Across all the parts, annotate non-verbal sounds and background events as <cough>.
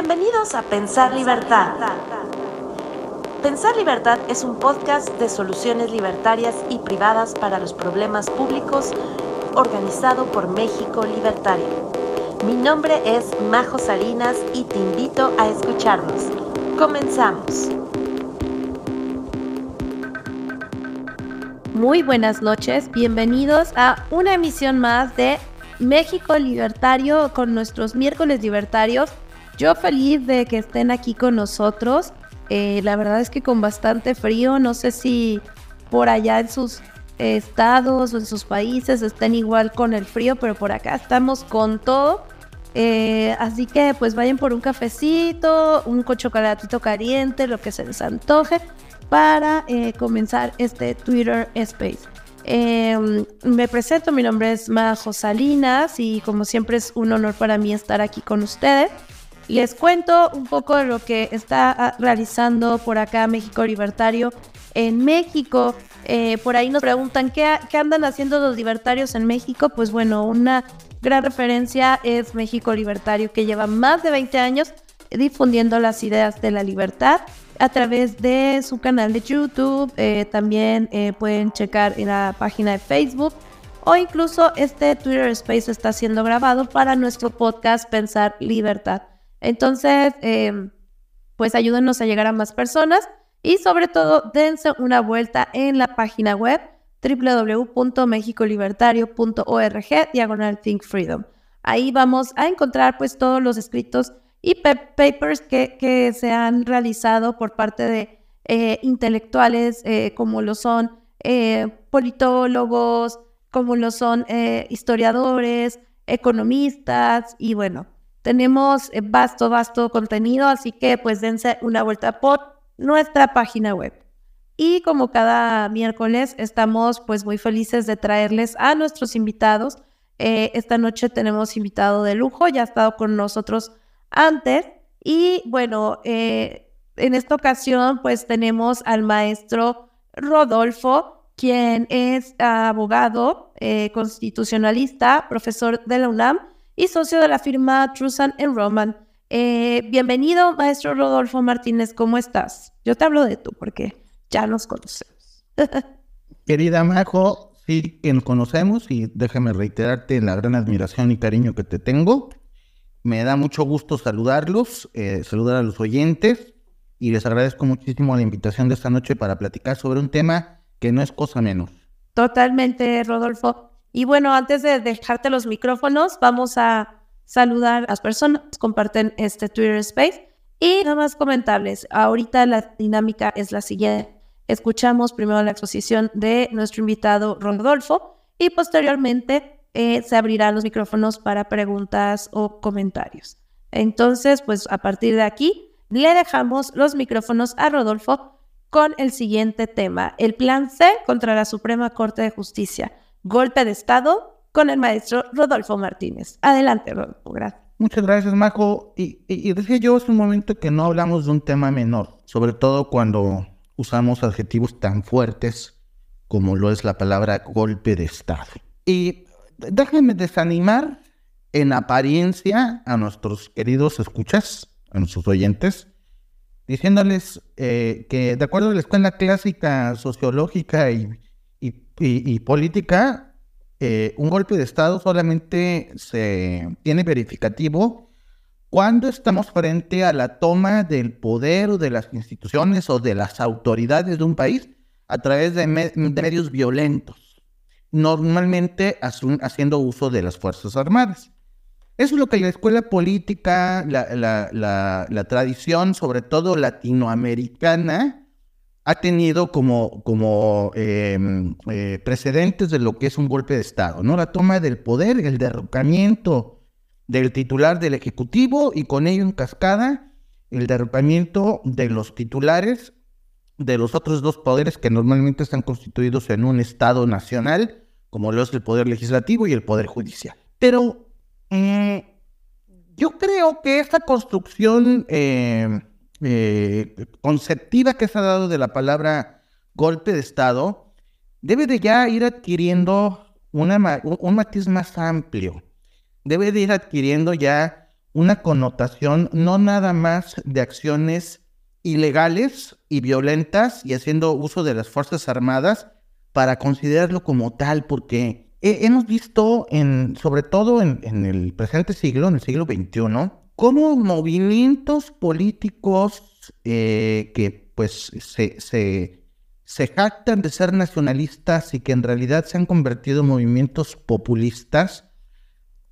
Bienvenidos a Pensar Libertad. Pensar Libertad es un podcast de soluciones libertarias y privadas para los problemas públicos organizado por México Libertario. Mi nombre es Majo Salinas y te invito a escucharnos. Comenzamos. Muy buenas noches, bienvenidos a una emisión más de México Libertario con nuestros miércoles libertarios. Yo feliz de que estén aquí con nosotros. Eh, la verdad es que con bastante frío, no sé si por allá en sus estados o en sus países estén igual con el frío, pero por acá estamos con todo. Eh, así que pues vayan por un cafecito, un chocolatito caliente, lo que se les antoje, para eh, comenzar este Twitter Space. Em, me presento, mi nombre es Majo Salinas y como siempre es un honor para mí estar aquí con ustedes. Les cuento un poco de lo que está ah, realizando por acá México Libertario en México. Eh, por ahí nos preguntan ¿qué, qué andan haciendo los libertarios en México. Pues bueno, una gran referencia es México Libertario, que lleva más de 20 años difundiendo las ideas de la libertad a través de su canal de YouTube. Eh, también eh, pueden checar en la página de Facebook o incluso este Twitter Space está siendo grabado para nuestro podcast Pensar Libertad. Entonces, em, pues ayúdenos a llegar a más personas y sobre todo dense una vuelta en la página web www.mexicolibertario.org diagonal Think Freedom. Ahí vamos a encontrar pues todos los escritos y papers que, se han realizado por parte de eh, intelectuales eh, como lo son eh, politólogos, como lo son historiadores, economistas y bueno, tenemos vasto, vasto contenido, así que pues dense una vuelta por nuestra página web. Y como cada miércoles estamos pues muy felices de traerles a nuestros invitados. esta noche tenemos invitado de lujo, ya ha estado con nosotros antes. Y bueno, eh, en esta ocasión pues tenemos al maestro Rodolfo, quien es abogado eh, constitucionalista, profesor de la UNAM y socio de la firma Trusan Roman. Eh, bienvenido, maestro Rodolfo Martínez, ¿cómo estás? Yo te hablo de tú porque ya nos conocemos. <laughs> Querida Majo, sí que nos conocemos y déjame reiterarte la gran admiración y cariño que te tengo. Me da mucho gusto saludarlos, eh, saludar a los oyentes y les agradezco muchísimo la invitación de esta noche para platicar sobre un tema que no es cosa menos. Totalmente, Rodolfo. Y bueno, antes de dejarte los micrófonos, vamos a saludar a las personas que comparten este Twitter Space. Y nada más comentarles, ahorita la dinámica es la siguiente. Escuchamos primero la exposición de nuestro invitado Rodolfo y posteriormente eh, se abrirán los micrófonos para preguntas o comentarios. Entonces, pues a partir de aquí, le dejamos los micrófonos a Rodolfo con el siguiente tema, el plan C contra la Suprema Corte de Justicia, golpe de Estado con el maestro Rodolfo Martínez. Adelante, Rodolfo, gracias. Muchas gracias, Majo. Y, y, decía yo hace un momento que no hablamos de un tema menor, sobre todo cuando usamos adjetivos tan fuertes como lo es la palabra golpe de Estado. Y déjenme desanimar en apariencia a nuestros queridos escuchas, a nuestros oyentes, diciéndoles eh, que de acuerdo a la escuela clásica sociológica y, política, eh, un golpe de Estado solamente se tiene verificativo cuando estamos frente a la toma del poder o de las instituciones o de las autoridades de un país a través de medios violentos normalmente haciendo uso de las Fuerzas Armadas. Eso es lo que la escuela política, la, tradición, sobre todo latinoamericana, ha tenido como, como em, eh, precedentes de lo que es un golpe de Estado, ¿no? La toma del poder, el derrocamiento del titular del Ejecutivo y con ello en cascada el derrocamiento de los titulares de los otros dos poderes que normalmente están constituidos en un Estado nacional, como lo es el Poder Legislativo y el Poder Judicial. Pero eh, yo creo que esta construcción eh, conceptiva que se ha dado de la palabra golpe de Estado debe de ya ir adquiriendo una, un matiz más amplio. Debe de ir adquiriendo ya una connotación no nada más de acciones ilegales y violentas y haciendo uso de las Fuerzas Armadas para considerarlo como tal, porque hemos visto, en, sobre todo en, el presente siglo, en el siglo XXI, cómo movimientos políticos eh, que pues se, se, se jactan de ser nacionalistas y que en realidad se han convertido en movimientos populistas,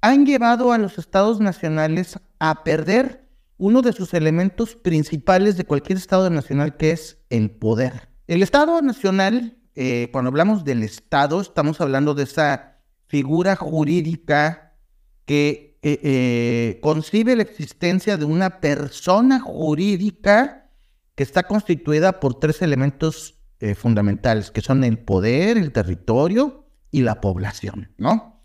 han llevado a los estados nacionales a perder uno de sus elementos principales de cualquier Estado nacional, que es el poder. El Estado nacional, eh, cuando hablamos del Estado, estamos hablando de esa figura jurídica que eh, eh, concibe la existencia de una persona jurídica que está constituida por tres elementos fundamentales, que son el poder, el territorio y la población, ¿no?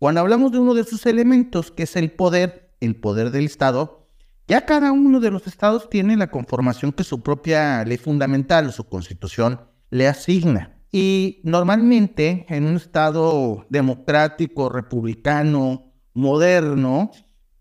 Cuando hablamos de uno de esos elementos, que es el poder, el poder del Estado, ya cada uno de los estados tiene la conformación que su propia ley fundamental o su constitución le asigna. Y normalmente en un estado democrático, republicano, moderno,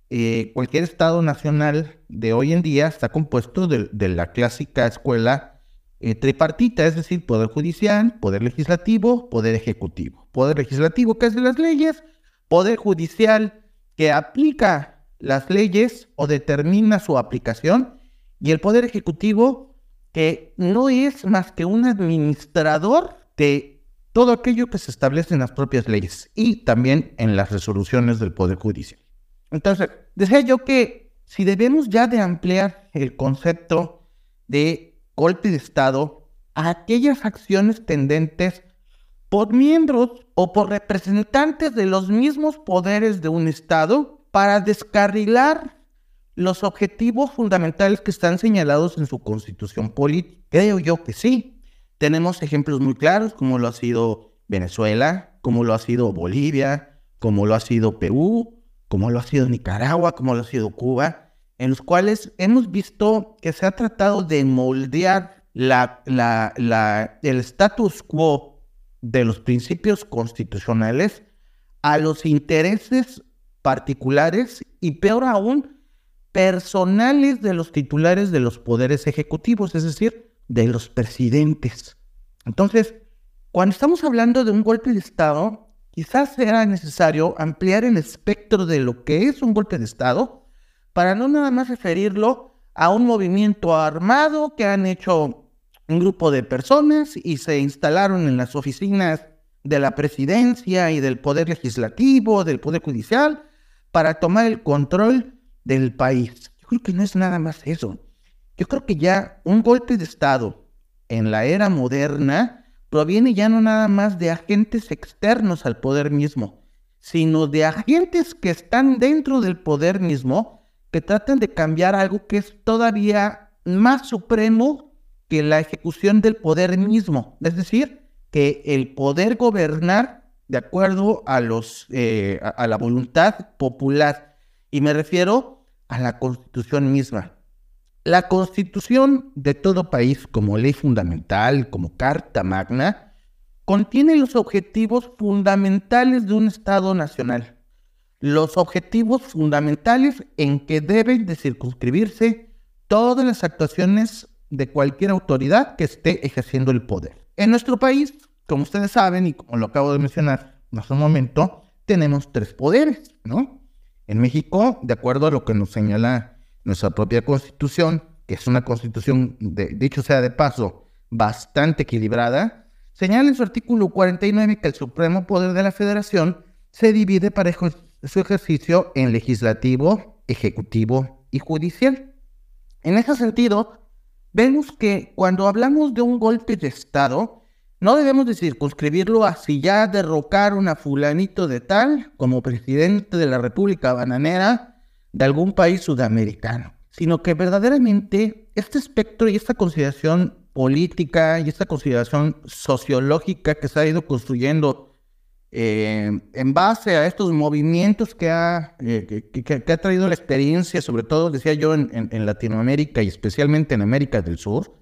eh, cualquier estado nacional de hoy en día está compuesto de, la clásica escuela eh, tripartita, es decir, poder judicial, poder legislativo, poder ejecutivo. Poder legislativo que hace las leyes, poder judicial que aplica las leyes o determina su aplicación y el Poder Ejecutivo que no es más que un administrador de todo aquello que se establece en las propias leyes y también en las resoluciones del Poder Judicial. Entonces, decía yo que si debemos ya de ampliar el concepto de golpe de Estado a aquellas acciones tendentes por miembros o por representantes de los mismos poderes de un Estado para descarrilar los objetivos fundamentales que están señalados en su constitución política. Creo yo que sí. Tenemos ejemplos muy claros, como lo ha sido Venezuela, como lo ha sido Bolivia, como lo ha sido Perú, como lo ha sido Nicaragua, como lo ha sido Cuba, en los cuales hemos visto que se ha tratado de moldear el status quo de los principios constitucionales a los intereses particulares y peor aún, personales de los titulares de los poderes ejecutivos, es decir, de los presidentes. Entonces, cuando estamos hablando de un golpe de Estado, quizás sea necesario ampliar el espectro de lo que es un golpe de Estado para no nada más referirlo a un movimiento armado que han hecho un grupo de personas y se instalaron en las oficinas de la presidencia y del poder legislativo, del poder judicial, para tomar el control del país. Yo creo que no es nada más eso. Yo creo que ya un golpe de Estado en la era moderna proviene ya no nada más de agentes externos al poder mismo, sino de agentes que están dentro del poder mismo, que tratan de cambiar algo que es todavía más supremo que la ejecución del poder mismo. Es decir, que el poder gobernar de acuerdo a, los, eh, a, la voluntad popular. Y me refiero a la constitución misma. La constitución de todo país, como ley fundamental, como carta magna, contiene los objetivos fundamentales de un Estado nacional. Los objetivos fundamentales en que deben de circunscribirse todas las actuaciones de cualquier autoridad que esté ejerciendo el poder. En nuestro país, como ustedes saben y como lo acabo de mencionar hace un momento, tenemos tres poderes, ¿no? En México, de acuerdo a lo que nos señala nuestra propia constitución, que es una constitución, de, dicho sea de paso, bastante equilibrada, señala en su artículo 49 que el supremo poder de la federación se divide para su ejercicio en legislativo, ejecutivo y judicial. En ese sentido, vemos que cuando hablamos de un golpe de Estado, no debemos de circunscribirlo a si ya derrocaron a fulanito de tal como presidente de la República Bananera de algún país sudamericano, sino que verdaderamente este espectro y esta consideración política y esta consideración sociológica que se ha ido construyendo eh, en base a estos movimientos que ha, eh, que, ha traído la experiencia, sobre todo, decía yo, en Latinoamérica y especialmente en América del Sur,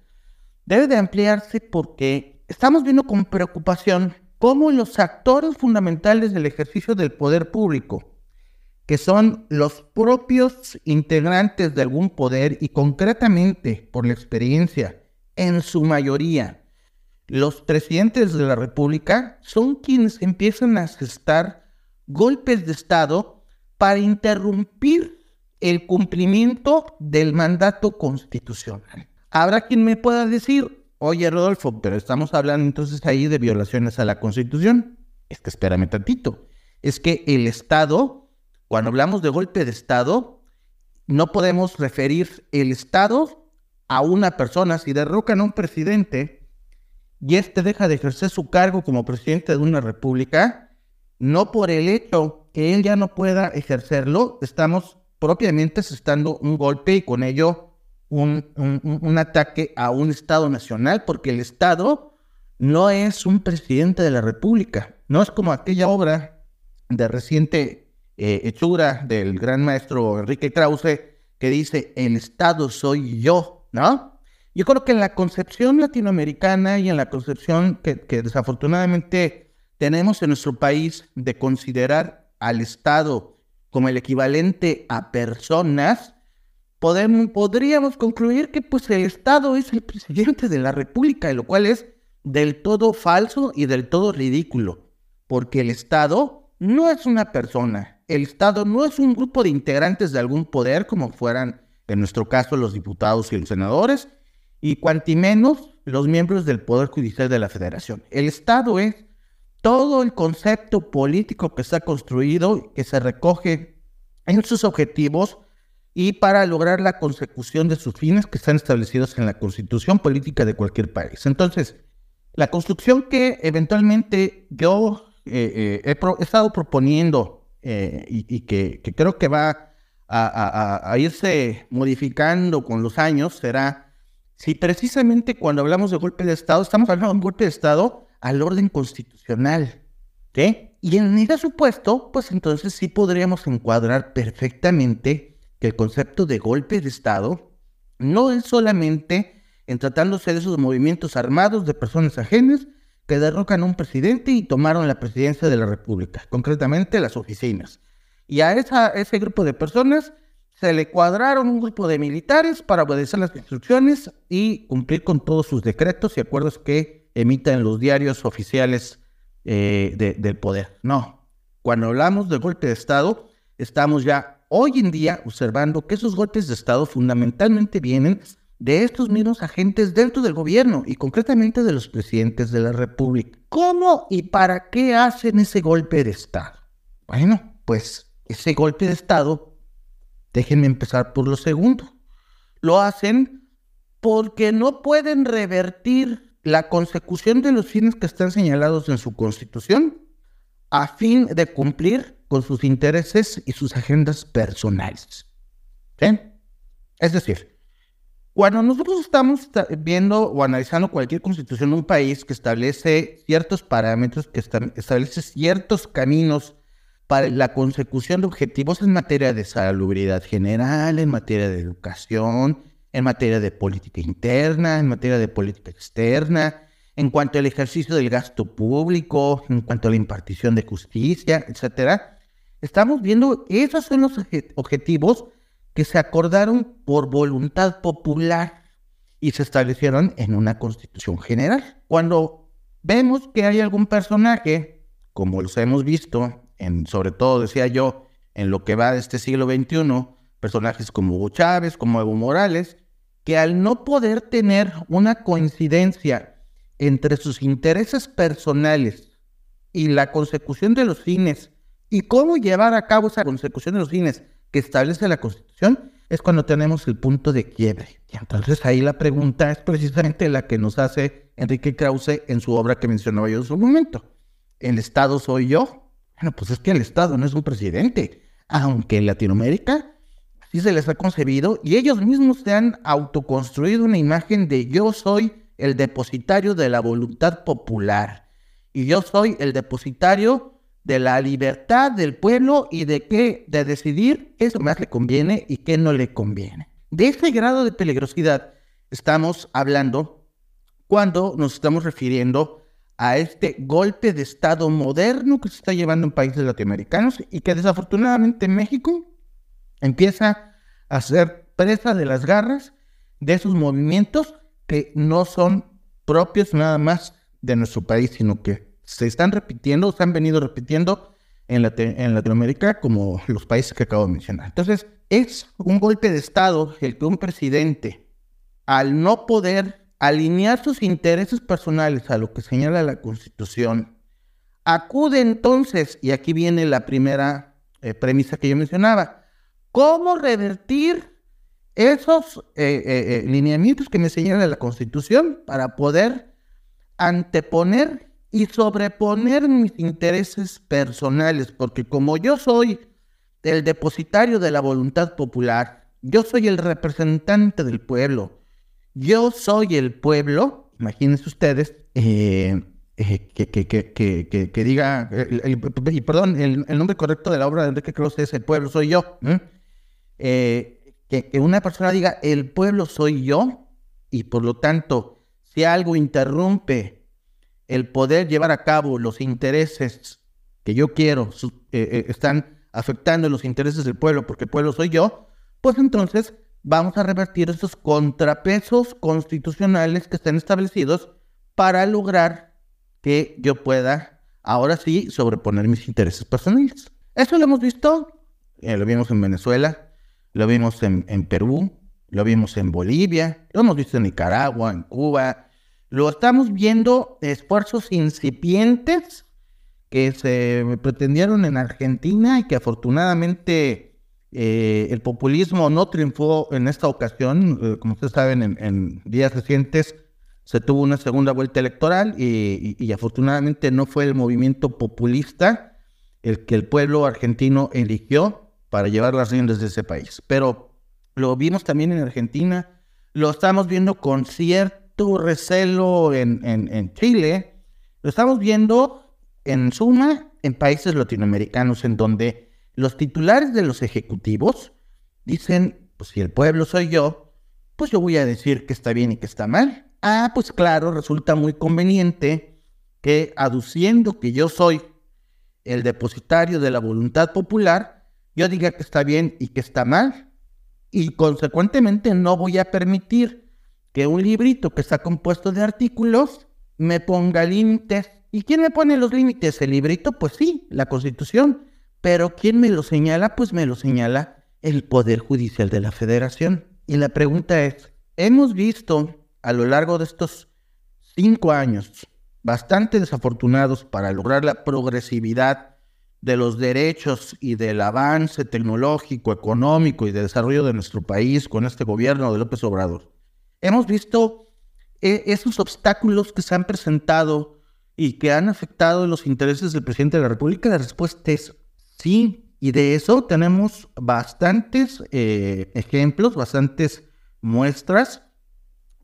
debe de ampliarse porque estamos viendo con preocupación cómo los actores fundamentales del ejercicio del poder público, que son los propios integrantes de algún poder y concretamente por la experiencia, en su mayoría, los presidentes de la República son quienes empiezan a gestar golpes de Estado para interrumpir el cumplimiento del mandato constitucional. Habrá quien me pueda decir, oye Rodolfo, pero estamos hablando entonces ahí de violaciones a la Constitución. Es que espérame tantito. Es que el Estado cuando hablamos de golpe de Estado, no podemos referir el Estado a una persona. Si derrocan a un presidente y éste deja de ejercer su cargo como presidente de una república, no por el hecho que él ya no pueda ejercerlo, estamos propiamente asestando un golpe y con ello un, un, ataque a un Estado nacional, porque el Estado no es un presidente de la República, no es como aquella obra de reciente eh, hechura del gran maestro Enrique Krause, que dice, el Estado soy yo, ¿no? Yo creo que en la concepción latinoamericana y en la concepción que, desafortunadamente tenemos en nuestro país de considerar al Estado como el equivalente a personas, podemos, podríamos concluir que pues el Estado es el presidente de la República, lo cual es del todo falso y del todo ridículo, porque el Estado no es una persona, el Estado no es un grupo de integrantes de algún poder, como fueran, en nuestro caso, los diputados y los senadores, y cuanti menos los miembros del Poder Judicial de la Federación. El Estado es todo el concepto político que está construido, que se recoge en sus objetivos y para lograr la consecución de sus fines que están establecidos en la constitución política de cualquier país. Entonces, la construcción que eventualmente yo eh, eh, he, estado proponiendo eh, y, que, creo que va a, irse modificando con los años será si precisamente cuando hablamos de golpe de Estado estamos hablando de un golpe de Estado al orden constitucional. Y en ese supuesto, pues entonces sí podríamos encuadrar perfectamente que el concepto de golpe de Estado no es solamente en tratándose de esos movimientos armados de personas ajenas, que derrocan a un presidente y tomaron la presidencia de la República, concretamente las oficinas. Y a esa, ese grupo de personas se le cuadraron un grupo de militares para obedecer las instrucciones y cumplir con todos sus decretos y acuerdos que emitan los diarios oficiales eh, del poder. No, cuando hablamos de golpe de Estado, estamos ya hoy en día observando que esos golpes de Estado fundamentalmente vienen de estos mismos agentes dentro del gobierno y concretamente de los presidentes de la República. ¿Cómo y para qué hacen ese golpe de Estado? Bueno, pues ese golpe de Estado, déjenme empezar por lo segundo. Lo hacen porque no pueden revertir la consecución de los fines que están señalados en su constitución a fin de cumplir con sus intereses y sus agendas personales. ¿Sí? Es decir, cuando nosotros estamos viendo o analizando cualquier constitución de un país que establece ciertos parámetros, que establece ciertos caminos para la consecución de objetivos en materia de salubridad general, en materia de educación, en materia de política interna, en materia de política externa, en cuanto al ejercicio del gasto público, en cuanto a la impartición de justicia, etcétera, estamos viendo esos son los objetivos que se acordaron por voluntad popular y se establecieron en una constitución general. Cuando vemos que hay algún personaje, como los hemos visto, en, sobre todo, decía yo, en lo que va de este siglo XXI, personajes como Hugo Chávez, como Evo Morales, que al no poder tener una coincidencia entre sus intereses personales y la consecución de los fines, y cómo llevar a cabo esa consecución de los fines que establece la Constitución, es cuando tenemos el punto de quiebre. Y entonces ahí la pregunta es precisamente la que nos hace Enrique Krause en su obra que mencionaba yo en su momento. ¿El Estado soy yo? Bueno, pues es que el Estado no es un presidente, aunque en Latinoamérica sí se les ha concebido y ellos mismos se han autoconstruido una imagen de yo soy el depositario de la voluntad popular y yo soy el depositario de la libertad del pueblo y de qué, de decidir qué más le conviene y qué no le conviene. De ese grado de peligrosidad estamos hablando cuando nos estamos refiriendo a este golpe de Estado moderno que se está llevando en países latinoamericanos y que desafortunadamente México empieza a ser presa de las garras de esos movimientos que no son propios nada más de nuestro país, sino que se están repitiendo, se han venido repitiendo en, en Latinoamérica como los países que acabo de mencionar. Entonces, es un golpe de Estado el que un presidente, al no poder alinear sus intereses personales a lo que señala la Constitución, acude entonces, y aquí viene la primera eh, premisa que yo mencionaba, ¿cómo revertir esos eh, eh, lineamientos que me señala la Constitución para poder anteponer y sobreponer mis intereses personales, porque como yo soy el depositario de la voluntad popular, yo soy el representante del pueblo, yo soy el pueblo, imagínense ustedes, eh, eh, que, que, que, que, diga, y perdón, el, nombre correcto de la obra de Enrique Cruz es El pueblo soy yo, eh, que una persona diga, el pueblo soy yo, y por lo tanto, si algo interrumpe el poder llevar a cabo los intereses que yo quiero eh, eh, están afectando los intereses del pueblo, porque el pueblo soy yo, pues entonces vamos a revertir esos contrapesos constitucionales que están establecidos para lograr que yo pueda ahora sí sobreponer mis intereses personales. Eso lo hemos visto, eh, lo vimos en Venezuela, lo vimos en, en Perú, lo vimos en Bolivia, lo hemos visto en Nicaragua, en Cuba, lo estamos viendo esfuerzos incipientes que se pretendieron en Argentina y que afortunadamente eh, el populismo no triunfó en esta ocasión. Eh, como ustedes saben, en, días recientes se tuvo una segunda vuelta electoral y, afortunadamente no fue el movimiento populista el que el pueblo argentino eligió para llevar las riendas de ese país. Pero lo vimos también en Argentina, lo estamos viendo con cierta recelo en, en, Chile, lo estamos viendo en suma en países latinoamericanos en donde los titulares de los ejecutivos dicen, pues si el pueblo soy yo, pues yo voy a decir que está bien y que está mal. Ah, pues claro, resulta muy conveniente que aduciendo que yo soy el depositario de la voluntad popular, yo diga que está bien y que está mal. Y consecuentemente no voy a permitir que un librito que está compuesto de artículos me ponga límites. ¿Y quién me pone los límites? ¿El librito? Pues sí, la Constitución. Pero ¿quién me lo señala? Pues me lo señala el Poder Judicial de la Federación. Y la pregunta es, hemos visto a lo largo de estos cinco años bastante desafortunados para lograr la progresividad de los derechos y del avance tecnológico, económico y de desarrollo de nuestro país con este gobierno de López Obrador hemos visto eh, esos obstáculos que se han presentado y que han afectado los intereses del presidente de la República. La respuesta es sí. Y de eso tenemos bastantes eh, ejemplos, bastantes muestras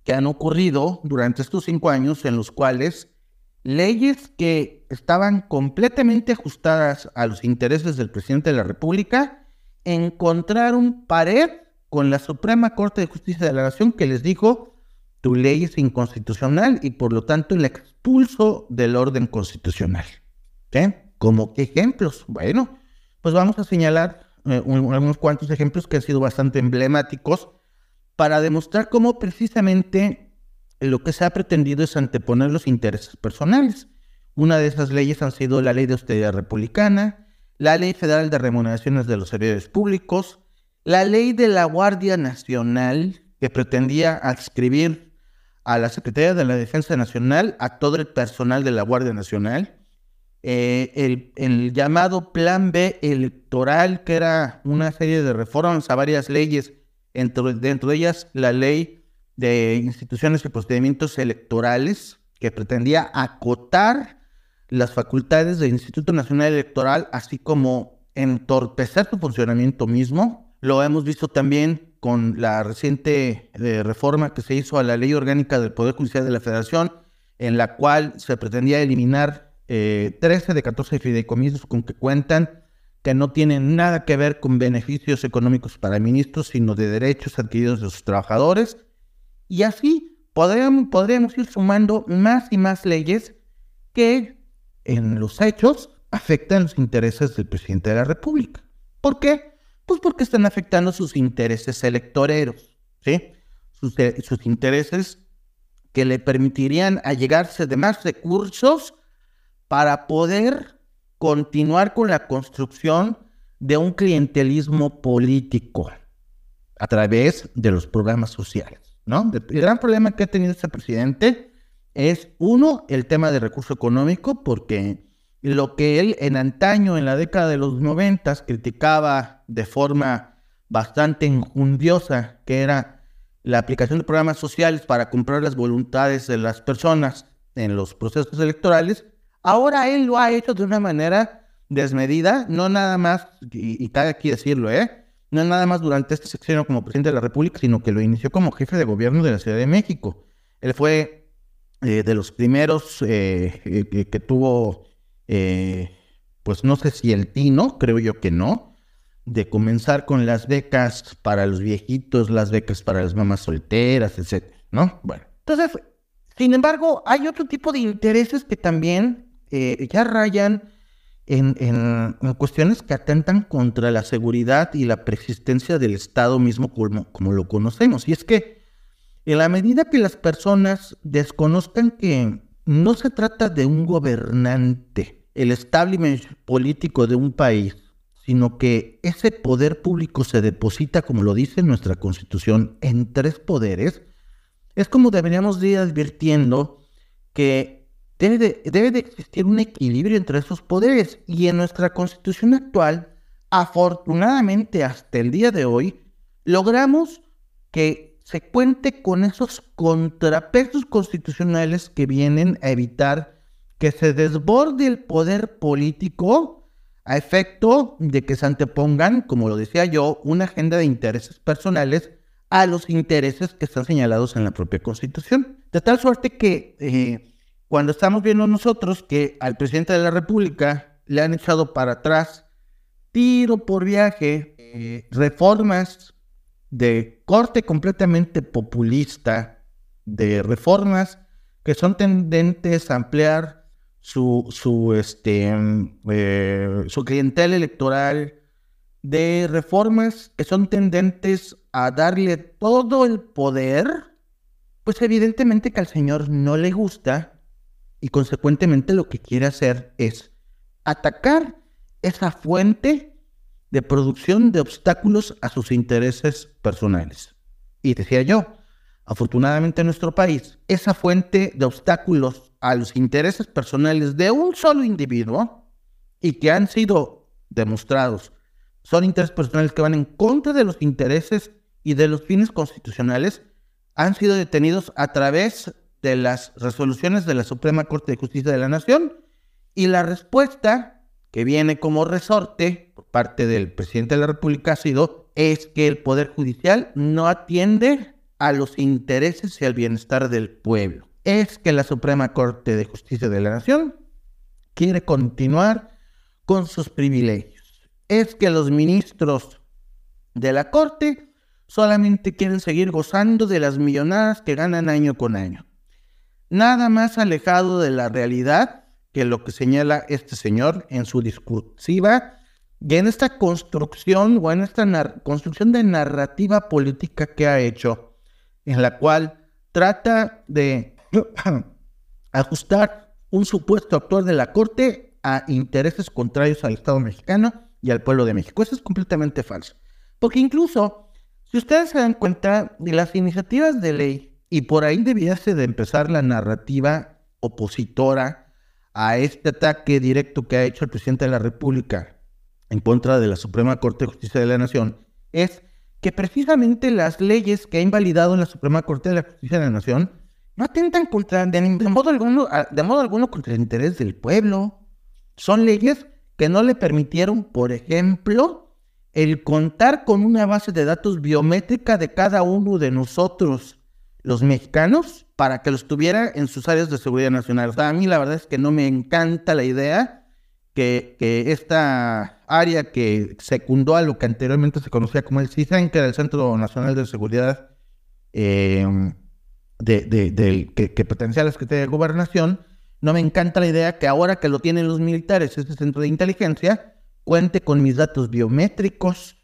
que han ocurrido durante estos cinco años en los cuales leyes que estaban completamente ajustadas a los intereses del presidente de la República encontraron pared con la Suprema Corte de Justicia de la Nación que les dijo, tu ley es inconstitucional y por lo tanto el expulso del orden constitucional. ¿Como qué ejemplos? Bueno, pues vamos a señalar eh, cuantos ejemplos que han sido bastante emblemáticos para demostrar cómo precisamente lo que se ha pretendido es anteponer los intereses personales. Una de esas leyes han sido la Ley de Austeridad Republicana, la Ley Federal de Remuneraciones de los Servidores Públicos, la ley de la Guardia Nacional, que pretendía adscribir a la Secretaría de la Defensa Nacional a todo el personal de la Guardia Nacional, eh, el, llamado Plan B electoral, que era una serie de reformas a varias leyes, dentro de ellas la ley de instituciones y procedimientos electorales, que pretendía acotar las facultades del Instituto Nacional Electoral, así como entorpecer su funcionamiento mismo, lo hemos visto también con la reciente eh, reforma que se hizo a la ley orgánica del Poder Judicial de la Federación, en la cual se pretendía eliminar 13 eh, de 14 fideicomisos con que cuentan, que no tienen nada que ver con beneficios económicos para ministros, sino de derechos adquiridos de sus trabajadores. Y así podríamos, podríamos ir sumando más y más leyes que en los hechos afectan los intereses del presidente de la República. ¿Por qué? Pues porque están afectando sus intereses electoreros, ¿sí? Sus, eh, intereses que le permitirían allegarse de más recursos para poder continuar con la construcción de un clientelismo político a través de los programas sociales, ¿no? El gran problema que ha tenido este presidente es, uno, el tema de recurso económico, porque lo que él en antaño, en la década de los noventas, criticaba de forma bastante injundiosa, que era la aplicación de programas sociales para comprar las voluntades de las personas en los procesos electorales, ahora él lo ha hecho de una manera desmedida, no nada más, y, y cabe aquí decirlo, ¿eh? no nada más durante este sexenio como presidente de la República, sino que lo inició como jefe de gobierno de la Ciudad de México. Él fue eh, de los primeros eh, eh, que, tuvo, pues no sé si el tino, creo yo que no, de comenzar con las becas para los viejitos, las becas para las mamás solteras, etc. ¿No? Bueno, entonces, sin embargo, hay otro tipo de intereses que también ya rayan en, en, cuestiones que atentan contra la seguridad y la persistencia del Estado mismo como, como lo conocemos. Y es que en la medida que las personas desconozcan que no se trata de un gobernante, el establishment político de un país, sino que ese poder público se deposita, como lo dice nuestra constitución, en tres poderes, es como deberíamos ir advirtiendo que debe de, debe de existir un equilibrio entre esos poderes. Y en nuestra constitución actual, afortunadamente hasta el día de hoy, logramos que se cuente con esos contrapesos constitucionales que vienen a evitar que se desborde el poder político a efecto de que se antepongan, como lo decía yo, una agenda de intereses personales a los intereses que están señalados en la propia Constitución. De tal suerte que eh, cuando estamos viendo nosotros que al presidente de la República le han echado para atrás tiro por viaje eh, reformas de corte completamente populista, de reformas que son tendentes a ampliar su, su, este, eh, su clientela electoral, de reformas que son tendentes a darle todo el poder, pues evidentemente que al Señor no le gusta y consecuentemente lo que quiere hacer es atacar esa fuente de producción de obstáculos a sus intereses personales. Y decía yo, afortunadamente en nuestro país, esa fuente de obstáculos a los intereses personales de un solo individuo y que han sido demostrados son intereses personales que van en contra de los intereses y de los fines constitucionales, han sido detenidos a través de las resoluciones de la Suprema Corte de Justicia de la Nación y la respuesta que viene como resorte parte del presidente de la República ha sido es que el Poder Judicial no atiende a los intereses y al bienestar del pueblo. Es que la Suprema Corte de Justicia de la Nación quiere continuar con sus privilegios. Es que los ministros de la Corte solamente quieren seguir gozando de las millonadas que ganan año con año. Nada más alejado de la realidad que lo que señala este señor en su discursiva y en esta construcción o en esta construcción de narrativa política que ha hecho, en la cual trata de <clears throat> ajustar un supuesto actor de la Corte a intereses contrarios al Estado mexicano y al pueblo de México. Eso es completamente falso. Porque incluso, si ustedes se dan cuenta de las iniciativas de ley, y por ahí debiese de empezar la narrativa opositora a este ataque directo que ha hecho el presidente de la República en contra de la Suprema Corte de Justicia de la Nación es que precisamente las leyes que ha invalidado la Suprema Corte de la Justicia de la Nación no atentan contra, de, modo alguno, de modo alguno contra el interés del pueblo. Son leyes que no le permitieron, por ejemplo, el contar con una base de datos biométrica de cada uno de nosotros, los mexicanos, para que los tuviera en sus áreas de seguridad nacional. O sea, a mí la verdad es que no me encanta la idea que, esta área que secundó a lo que anteriormente se conocía como el CISEN, que era el Centro Nacional de Seguridad em, de, que, que, pertenecía a la Secretaría de Gobernación, no me encanta la idea que ahora que lo tienen los militares, este centro de inteligencia, cuente con mis datos biométricos.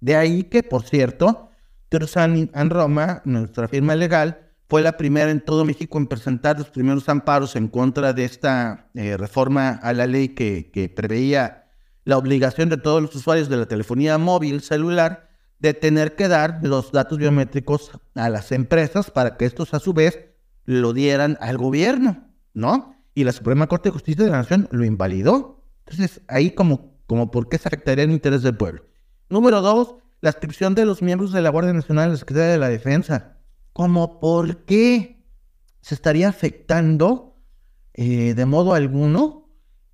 De ahí que, por cierto, Tursan en Roma, nuestra firma legal, fue la primera en todo México en presentar los primeros amparos en contra de esta eh, reforma a la ley que preveía la obligación de todos los usuarios de la telefonía móvil celular de tener que dar los datos biométricos a las empresas para que estos a su vez lo dieran al gobierno, ¿no? Y la Suprema Corte de Justicia de la Nación lo invalidó. Entonces, ahí como, como por qué se afectaría el interés del pueblo. Número dos, la inscripción de los miembros de la Guardia Nacional y la Secretaría de la Defensa. Como por qué se estaría afectando eh, de modo alguno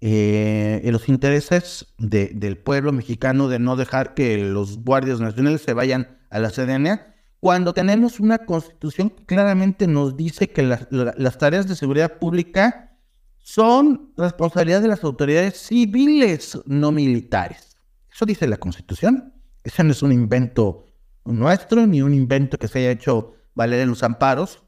eh, los intereses del pueblo mexicano de no dejar que los guardias nacionales se vayan a la CDNA, cuando tenemos una constitución que claramente nos dice que las tareas de seguridad pública son responsabilidad de las autoridades civiles, no militares. Eso dice la constitución. Eso no es un invento nuestro, ni un invento que se haya hecho valer en los amparos.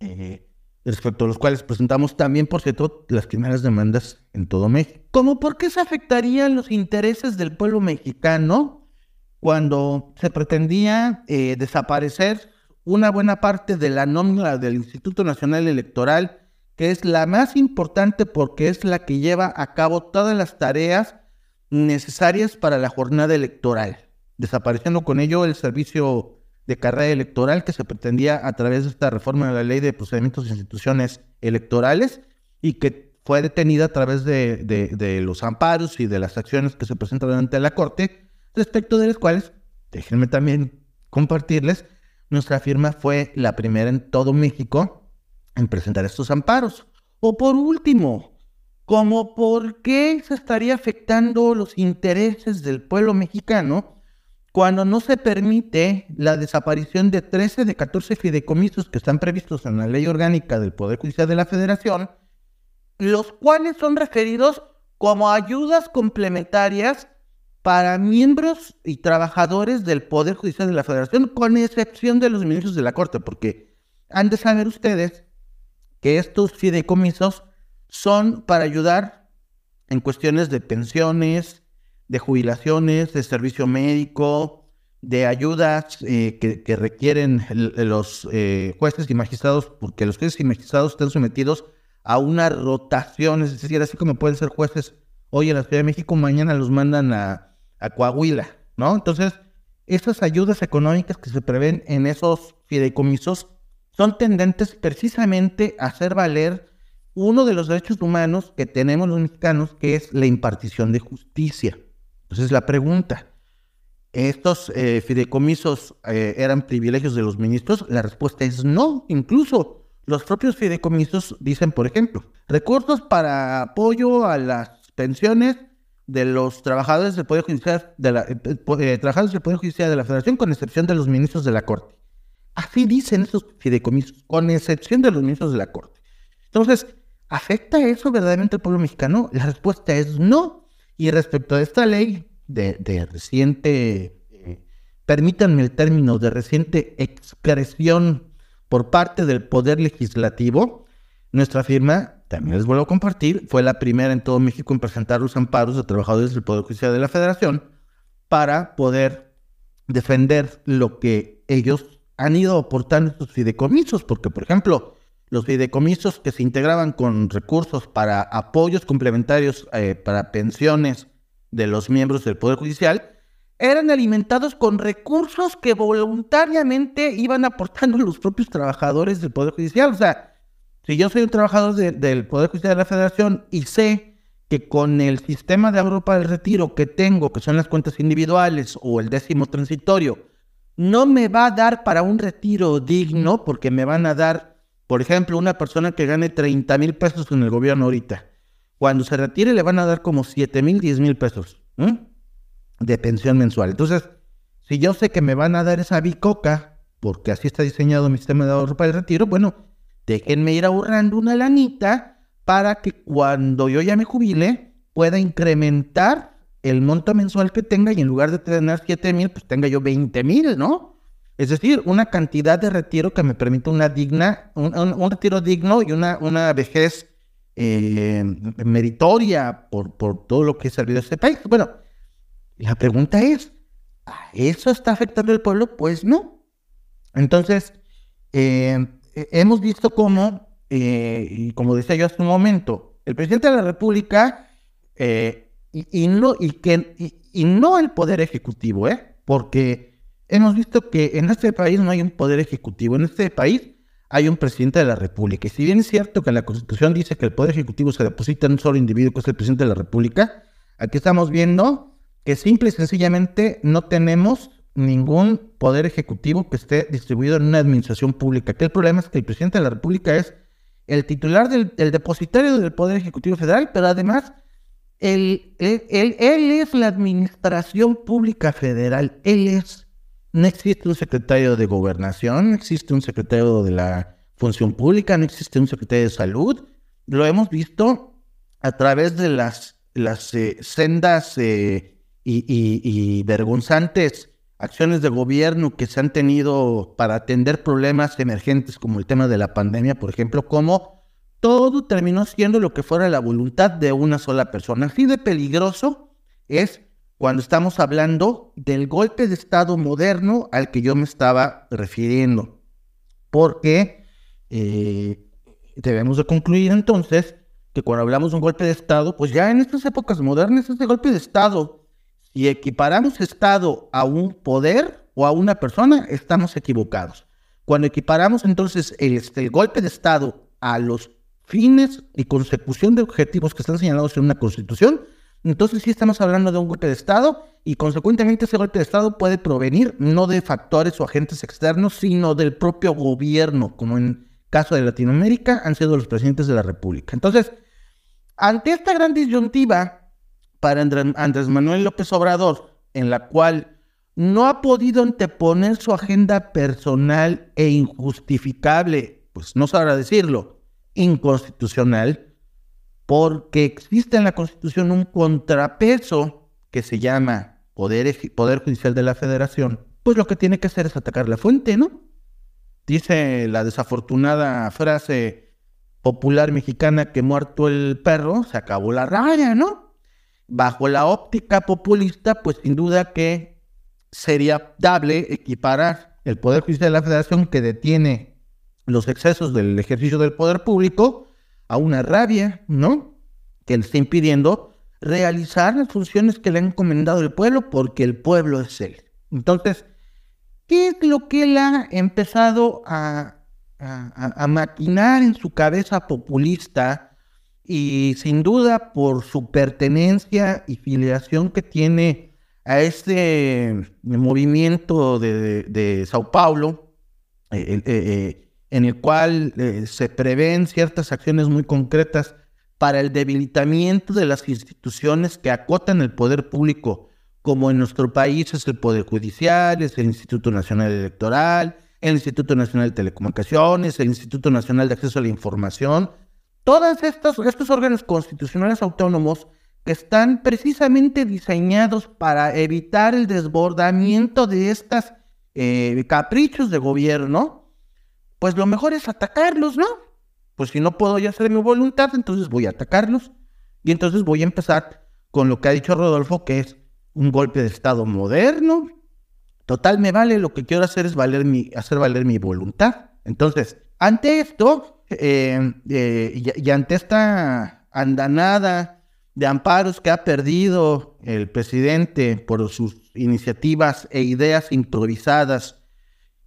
Eh, respecto a los cuales presentamos también, por cierto, las primeras demandas en todo México. ¿Cómo por qué se afectarían los intereses del pueblo mexicano cuando se pretendía eh, desaparecer una buena parte de la nómina del Instituto Nacional Electoral, que es la más importante porque es la que lleva a cabo todas las tareas necesarias para la jornada electoral, desapareciendo con ello el servicio de carrera electoral que se pretendía a través de esta reforma de la ley de procedimientos e instituciones electorales y que fue detenida a través de, los amparos y de las acciones que se presentan ante la Corte, respecto de las cuales, déjenme también compartirles, nuestra firma fue la primera en todo México en presentar estos amparos. O por último, como por qué se estaría afectando los intereses del pueblo mexicano cuando no se permite la desaparición de 13 de 14 fideicomisos que están previstos en la ley orgánica del Poder Judicial de la Federación, los cuales son referidos como ayudas complementarias para miembros y trabajadores del Poder Judicial de la Federación, con excepción de los ministros de la Corte, porque han de saber ustedes que estos fideicomisos son para ayudar en cuestiones de pensiones, de jubilaciones, de servicio médico, de ayudas eh, que, requieren los eh, jueces y magistrados, porque los jueces y magistrados están sometidos a una rotación, es decir, así como pueden ser jueces hoy en la Ciudad de México, mañana los mandan a, a Coahuila, ¿no? Entonces, esas ayudas económicas que se prevén en esos fideicomisos son tendentes precisamente a hacer valer uno de los derechos humanos que tenemos los mexicanos, que es la impartición de justicia. Entonces la pregunta, ¿estos eh, fideicomisos eh, eran privilegios de los ministros? La respuesta es no. Incluso los propios fideicomisos dicen, por ejemplo, recursos para apoyo a las pensiones de los trabajadores del Poder Judicial de la, eh, trabajadores del Poder Judicial de la Federación, con excepción de los ministros de la Corte. Así dicen esos fideicomisos, con excepción de los ministros de la Corte. Entonces, ¿afecta eso verdaderamente al pueblo mexicano? La respuesta es no. Y respecto a esta ley de, reciente, eh, permítanme el término, de reciente expresión por parte del Poder Legislativo, nuestra firma, también les vuelvo a compartir, fue la primera en todo México en presentar los amparos de trabajadores del Poder Judicial de la Federación para poder defender lo que ellos han ido aportando en sus fideicomisos, porque por ejemplo, los fideicomisos que se integraban con recursos para apoyos complementarios eh, para pensiones de los miembros del Poder Judicial eran alimentados con recursos que voluntariamente iban aportando <laughs> los propios trabajadores del Poder Judicial. O sea, si yo soy un trabajador del Poder Judicial de la Federación y sé que con el sistema de ahorro para el retiro que tengo, que son las cuentas individuales o el décimo transitorio, no me va a dar para un retiro digno porque me van a dar por ejemplo, una persona que gane 30 mil pesos en el gobierno ahorita, cuando se retire le van a dar como 7 mil, 10 mil pesos de pensión mensual. Entonces, si yo sé que me van a dar esa bicoca, porque así está diseñado mi sistema de ahorro para el retiro, bueno, déjenme ir ahorrando una lanita para que cuando yo ya me jubile pueda incrementar el monto mensual que tenga y en lugar de tener 7 mil, pues tenga yo 20 mil, ¿no? Es decir, una cantidad de retiro que me permita una digna, un, retiro digno y una, una vejez eh, meritoria por, por todo lo que ha servido a este país. Bueno, la pregunta es, ¿eso está afectando al pueblo? Pues no. Entonces, eh, hemos visto cómo, eh, y como decía yo hace un momento, el presidente de la República, y, no, y, que, y, no el Poder Ejecutivo, ¿eh? porque hemos visto que en este país no hay un Poder Ejecutivo, en este país hay un presidente de la República. Y si bien es cierto que la Constitución dice que el Poder Ejecutivo se deposita en un solo individuo, que es el presidente de la República, aquí estamos viendo que simple y sencillamente no tenemos ningún poder ejecutivo que esté distribuido en una administración pública. Aquí el problema es que el presidente de la República es el titular del depositario del Poder Ejecutivo Federal, pero además él, es la administración pública federal. Él es no existe un secretario de gobernación, no existe un secretario de la función pública, no existe un secretario de salud. Lo hemos visto a través de las, las eh, sendas eh, y, vergonzantes acciones de gobierno que se han tenido para atender problemas emergentes como el tema de la pandemia, por ejemplo, como todo terminó siendo lo que fuera la voluntad de una sola persona. Así de peligroso es cuando estamos hablando del golpe de Estado moderno al que yo me estaba refiriendo. Porque eh, debemos de concluir entonces que cuando hablamos de un golpe de Estado, pues ya en estas épocas modernas, este golpe de Estado, si equiparamos Estado a un poder o a una persona, estamos equivocados. Cuando equiparamos entonces el, este, el golpe de Estado a los fines y consecución de objetivos que están señalados en una constitución, entonces sí estamos hablando de un golpe de Estado y consecuentemente ese golpe de Estado puede provenir no de factores o agentes externos, sino del propio gobierno, como en caso de Latinoamérica han sido los presidentes de la República. Entonces, ante esta gran disyuntiva para Andrés Manuel López Obrador, en la cual no ha podido anteponer su agenda personal e injustificable, pues no sabrá decirlo, inconstitucional, porque existe en la Constitución un contrapeso que se llama Poder, Judicial de la Federación, pues lo que tiene que hacer es atacar la fuente, ¿no? Dice la desafortunada frase popular mexicana que muerto el perro, se acabó la raya, ¿no? Bajo la óptica populista, pues sin duda que sería dable equiparar el Poder Judicial de la Federación que detiene los excesos del ejercicio del poder público a una rabia, ¿no? Que le está impidiendo realizar las funciones que le han encomendado el pueblo porque el pueblo es él. Entonces, ¿qué es lo que él ha empezado a, a, maquinar en su cabeza populista? Y sin duda por su pertenencia y filiación que tiene a este movimiento de, Sao Paulo, eh, eh, eh, en el cual eh, se prevén ciertas acciones muy concretas para el debilitamiento de las instituciones que acotan el poder público, como en nuestro país es el Poder Judicial, es el Instituto Nacional Electoral, el Instituto Nacional de Telecomunicaciones, el Instituto Nacional de Acceso a la Información, todos estos, estos órganos constitucionales autónomos que están precisamente diseñados para evitar el desbordamiento de estos eh, caprichos de gobierno, pues lo mejor es atacarlos, ¿no? Pues si no puedo ya hacer mi voluntad, entonces voy a atacarlos. Y entonces voy a empezar con lo que ha dicho Rodolfo, que es un golpe de Estado moderno. Total, me vale, lo que quiero hacer es valer mi, hacer valer mi voluntad. Entonces, ante esto, eh, eh, y, ante esta andanada de amparos que ha perdido el presidente por sus iniciativas e ideas improvisadas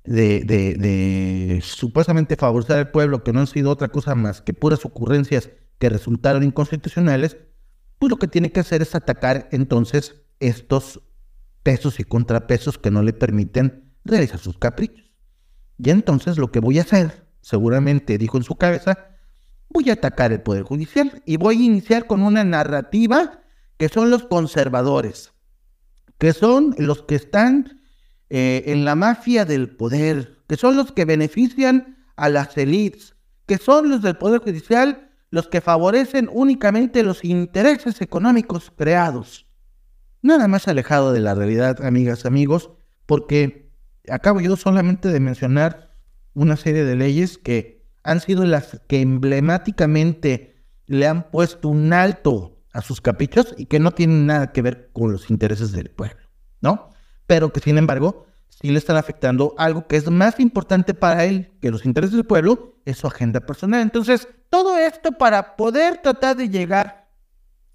de, supuestamente favorecer al pueblo, que no han sido otra cosa más que puras ocurrencias que resultaron inconstitucionales, pues lo que tiene que hacer es atacar entonces estos pesos y contrapesos que no le permiten realizar sus caprichos. Y entonces lo que voy a hacer, seguramente dijo en su cabeza, voy a atacar el Poder Judicial y voy a iniciar con una narrativa que son los conservadores, que son los que están eh, en la mafia del poder, que son los que benefician a las élites, que son los del Poder Judicial los que favorecen únicamente los intereses económicos creados. Nada más alejado de la realidad, amigas, amigos, porque acabo yo solamente de mencionar una serie de leyes que han sido las que emblemáticamente le han puesto un alto a sus caprichos y que no tienen nada que ver con los intereses del pueblo, ¿no? Pero que sin embargo sí le están afectando algo que es más importante para él que los intereses del pueblo, es su agenda personal. Entonces, todo esto para poder tratar de llegar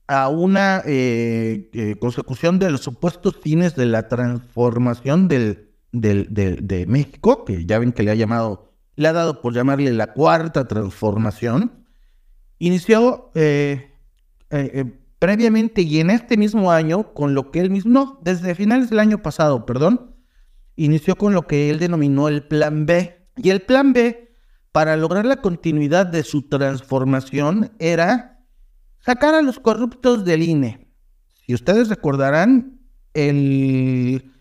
a una eh, eh, consecución de los supuestos fines de la transformación del, de México, que ya ven que le ha llamado, le ha dado por llamarle la cuarta transformación, inició eh, previamente y en este mismo año con lo que él mismo, no, desde finales del año pasado, perdón, inició con lo que él denominó el Plan B. Y el Plan B, para lograr la continuidad de su transformación, era sacar a los corruptos del INE. Si ustedes recordarán, el,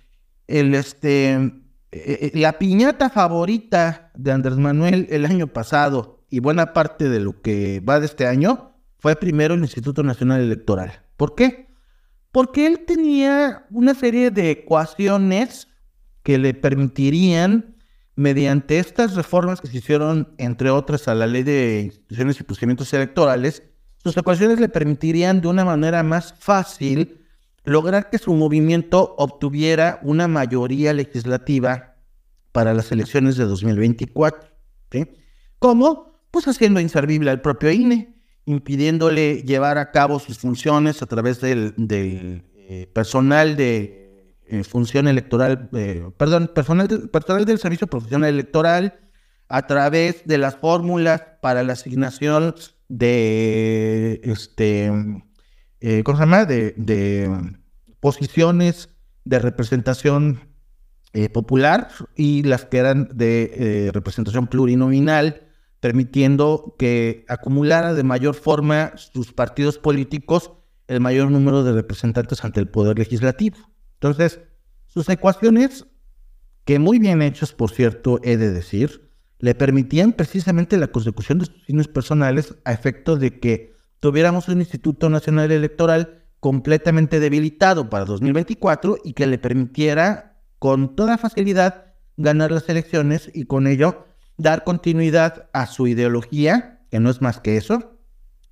el este, eh, eh, la piñata favorita de Andrés Manuel el año pasado y buena parte de lo que va de este año fue primero el Instituto Nacional Electoral. ¿Por qué? Porque él tenía una serie de ecuaciones que le permitirían, mediante estas reformas que se hicieron, entre otras, a la ley de instituciones y procedimientos electorales, sus ecuaciones le permitirían de una manera más fácil lograr que su movimiento obtuviera una mayoría legislativa para las elecciones de 2024. ¿sí? ¿Cómo? Pues haciendo inservible al propio INE, impidiéndole llevar a cabo sus funciones a través del, eh, personal de eh, función electoral, eh, perdón, personal, personal del Servicio Profesional Electoral a través de las fórmulas para la asignación de, este, ¿cómo se llama? De, posiciones de representación popular y las que eran de representación plurinominal, permitiendo que acumulara de mayor forma sus partidos políticos el mayor número de representantes ante el Poder Legislativo. Entonces, sus ecuaciones, que muy bien hechas, por cierto, he de decir, le permitían precisamente la consecución de sus fines personales a efecto de que tuviéramos un Instituto Nacional Electoral completamente debilitado para 2024 y que le permitiera con toda facilidad ganar las elecciones y con ello dar continuidad a su ideología, que no es más que eso,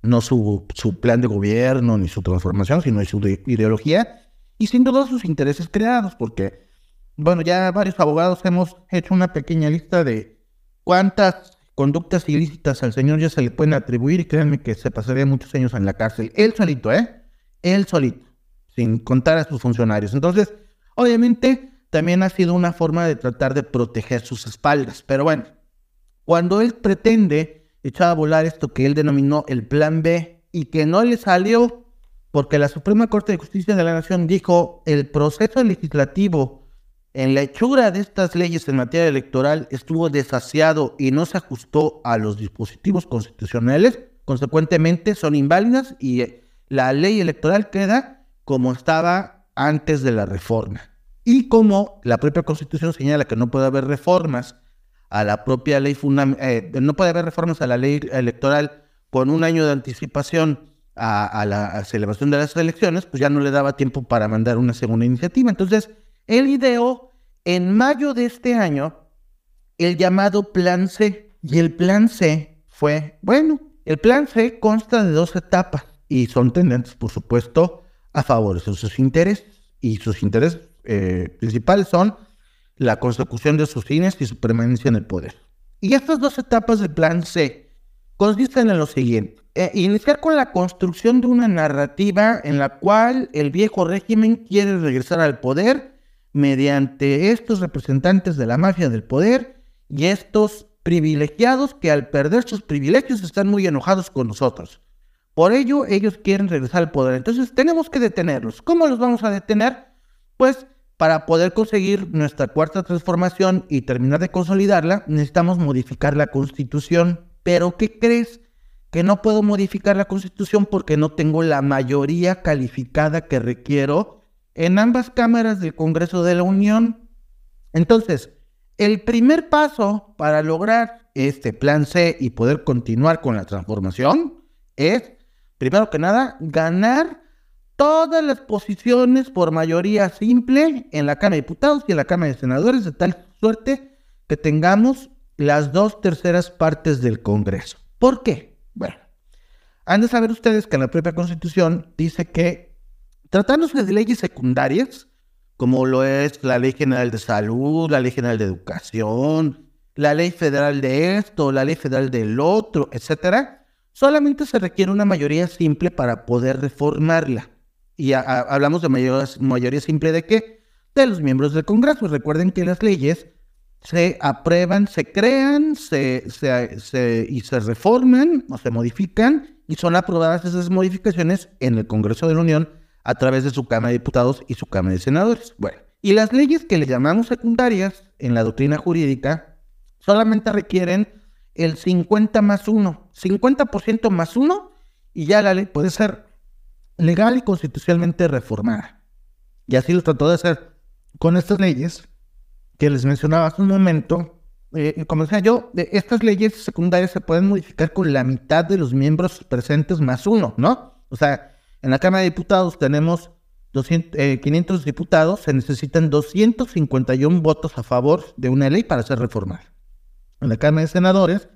no su, su plan de gobierno ni su transformación, sino su ideología, y sin duda sus intereses creados, porque, bueno, ya varios abogados hemos hecho una pequeña lista de cuántas conductas ilícitas al señor ya se le pueden atribuir y créanme que se pasaría muchos años en la cárcel. Él solito, ¿eh? Él solito, sin contar a sus funcionarios. Entonces, obviamente, también ha sido una forma de tratar de proteger sus espaldas. Pero bueno, cuando él pretende echar a volar esto que él denominó el plan B y que no le salió, porque la Suprema Corte de Justicia de la Nación dijo el proceso legislativo en la hechura de estas leyes en materia electoral estuvo desasiado y no se ajustó a los dispositivos constitucionales, consecuentemente son inválidas y eh, la ley electoral queda como estaba antes de la reforma. Y como la propia Constitución señala que no puede haber reformas a la propia ley fundamental, eh, no puede haber reformas a la ley electoral con un año de anticipación a, la celebración de las elecciones, pues ya no le daba tiempo para mandar una segunda iniciativa. Entonces, él ideó en mayo de este año el llamado Plan C. Y el Plan C fue, bueno, el Plan C consta de dos etapas y son tendentes, por supuesto, a favorecer sus intereses. Y sus intereses eh, principales son la consecución de sus fines y su permanencia en el poder. Y estas dos etapas del Plan C consisten en lo siguiente. Eh, iniciar con la construcción de una narrativa en la cual el viejo régimen quiere regresar al poder mediante estos representantes de la mafia del poder y estos privilegiados que al perder sus privilegios están muy enojados con nosotros. Por ello, ellos quieren regresar al poder. Entonces, tenemos que detenerlos. ¿Cómo los vamos a detener? Pues para poder conseguir nuestra cuarta transformación y terminar de consolidarla, necesitamos modificar la constitución. Pero, ¿qué crees? que no puedo modificar la constitución porque no tengo la mayoría calificada que requiero en ambas cámaras del Congreso de la Unión. Entonces, el primer paso para lograr este plan C y poder continuar con la transformación es, primero que nada, ganar todas las posiciones por mayoría simple en la Cámara de Diputados y en la Cámara de Senadores, de tal suerte que tengamos las dos terceras partes del Congreso. ¿Por qué? Bueno, Han de saber ustedes que la propia Constitución dice que tratándose de leyes secundarias, como lo es la Ley General de Salud, la Ley General de Educación, la Ley Federal de esto, la Ley Federal del otro, etcétera, solamente se requiere una mayoría simple para poder reformarla. Y hablamos de mayoría simple de qué? De los miembros del Congreso. Recuerden que las leyes se aprueban, se crean se, y se reforman o se modifican y son aprobadas esas modificaciones en el Congreso de la Unión a través de su Cámara de Diputados y su Cámara de Senadores. Bueno, y las leyes que le llamamos secundarias en la doctrina jurídica solamente requieren el 50 más 1, 50% más 1 y ya la ley puede ser legal y constitucionalmente reformada. Y así lo trató de hacer con estas leyes que les mencionaba hace un momento. Eh, como decía yo, estas leyes secundarias se pueden modificar con la mitad de los miembros presentes más uno, ¿no? O sea, en la Cámara de Diputados tenemos 200, 500 eh, diputados, se necesitan 251 votos a favor de una ley para ser reformada. En la Cámara de Senadores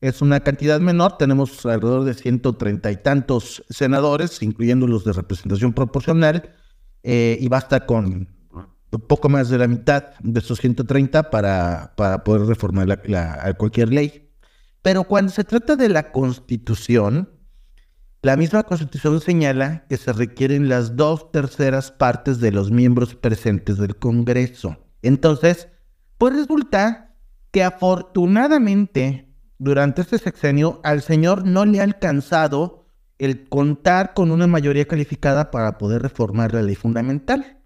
es una cantidad menor, tenemos alrededor de 130 y tantos senadores, incluyendo los de representación proporcional, eh, y basta con poco más de la mitad de esos 130 para, para poder reformar la, cualquier ley. Pero cuando se trata de la Constitución, la misma Constitución señala que se requieren las dos terceras partes de los miembros presentes del Congreso. Entonces, pues resulta que afortunadamente durante este sexenio al señor no le ha alcanzado el contar con una mayoría calificada para poder reformar la ley fundamental.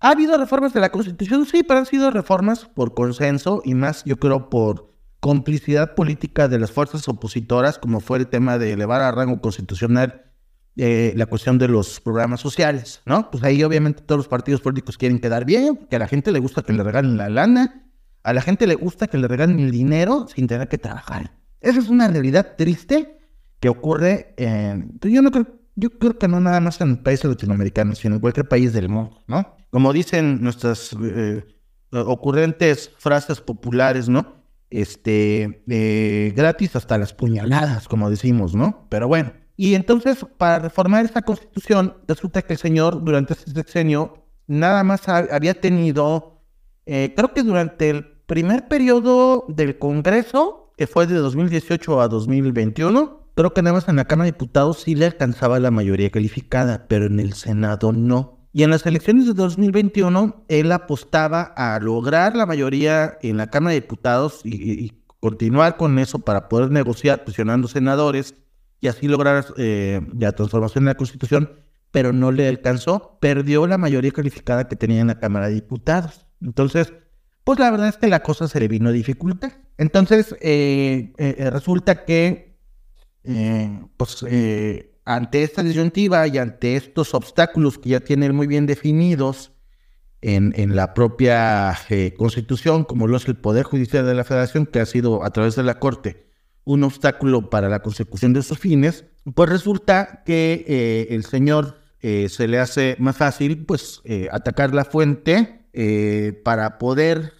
¿Ha habido reformas de la Constitución? Sí, pero han sido reformas por consenso y más, yo creo, por complicidad política de las fuerzas opositoras, como fue el tema de elevar a rango constitucional eh, la cuestión de los programas sociales, ¿no? Pues ahí obviamente todos los partidos políticos quieren quedar bien, que a la gente le gusta que le regalen la lana, a la gente le gusta que le regalen el dinero sin tener que trabajar. Esa es una realidad triste que ocurre en... Pues yo no creo, yo creo que no nada más en países latinoamericanos, sino en cualquier país del mundo, ¿no? Como dicen nuestras eh, ocurrentes frases populares, ¿no? Este, gratis hasta las puñaladas, como decimos, ¿no? Pero bueno. Y entonces, para reformar esta constitución, resulta que el señor durante este sexenio nada más había tenido eh, creo que durante el primer periodo del Congreso, que fue de 2018 a 2021, creo que nada más en la Cámara de Diputados sí le alcanzaba la mayoría calificada, pero en el Senado no. Y en las elecciones de 2021, él apostaba a lograr la mayoría en la Cámara de Diputados y, continuar con eso para poder negociar presionando senadores y así lograr eh, la transformación de la Constitución, pero no le alcanzó, perdió la mayoría calificada que tenía en la Cámara de Diputados. Entonces, pues la verdad es que la cosa se le vino a dificultar. Entonces, eh, eh, eh, resulta que, pues, ante esta disyuntiva y ante estos obstáculos que ya tienen muy bien definidos en, en la propia Constitución, como lo es el Poder Judicial de la Federación, que ha sido a través de la Corte un obstáculo para la consecución de esos fines, pues resulta que el señor se le hace más fácil, pues, atacar la fuente eh, para poder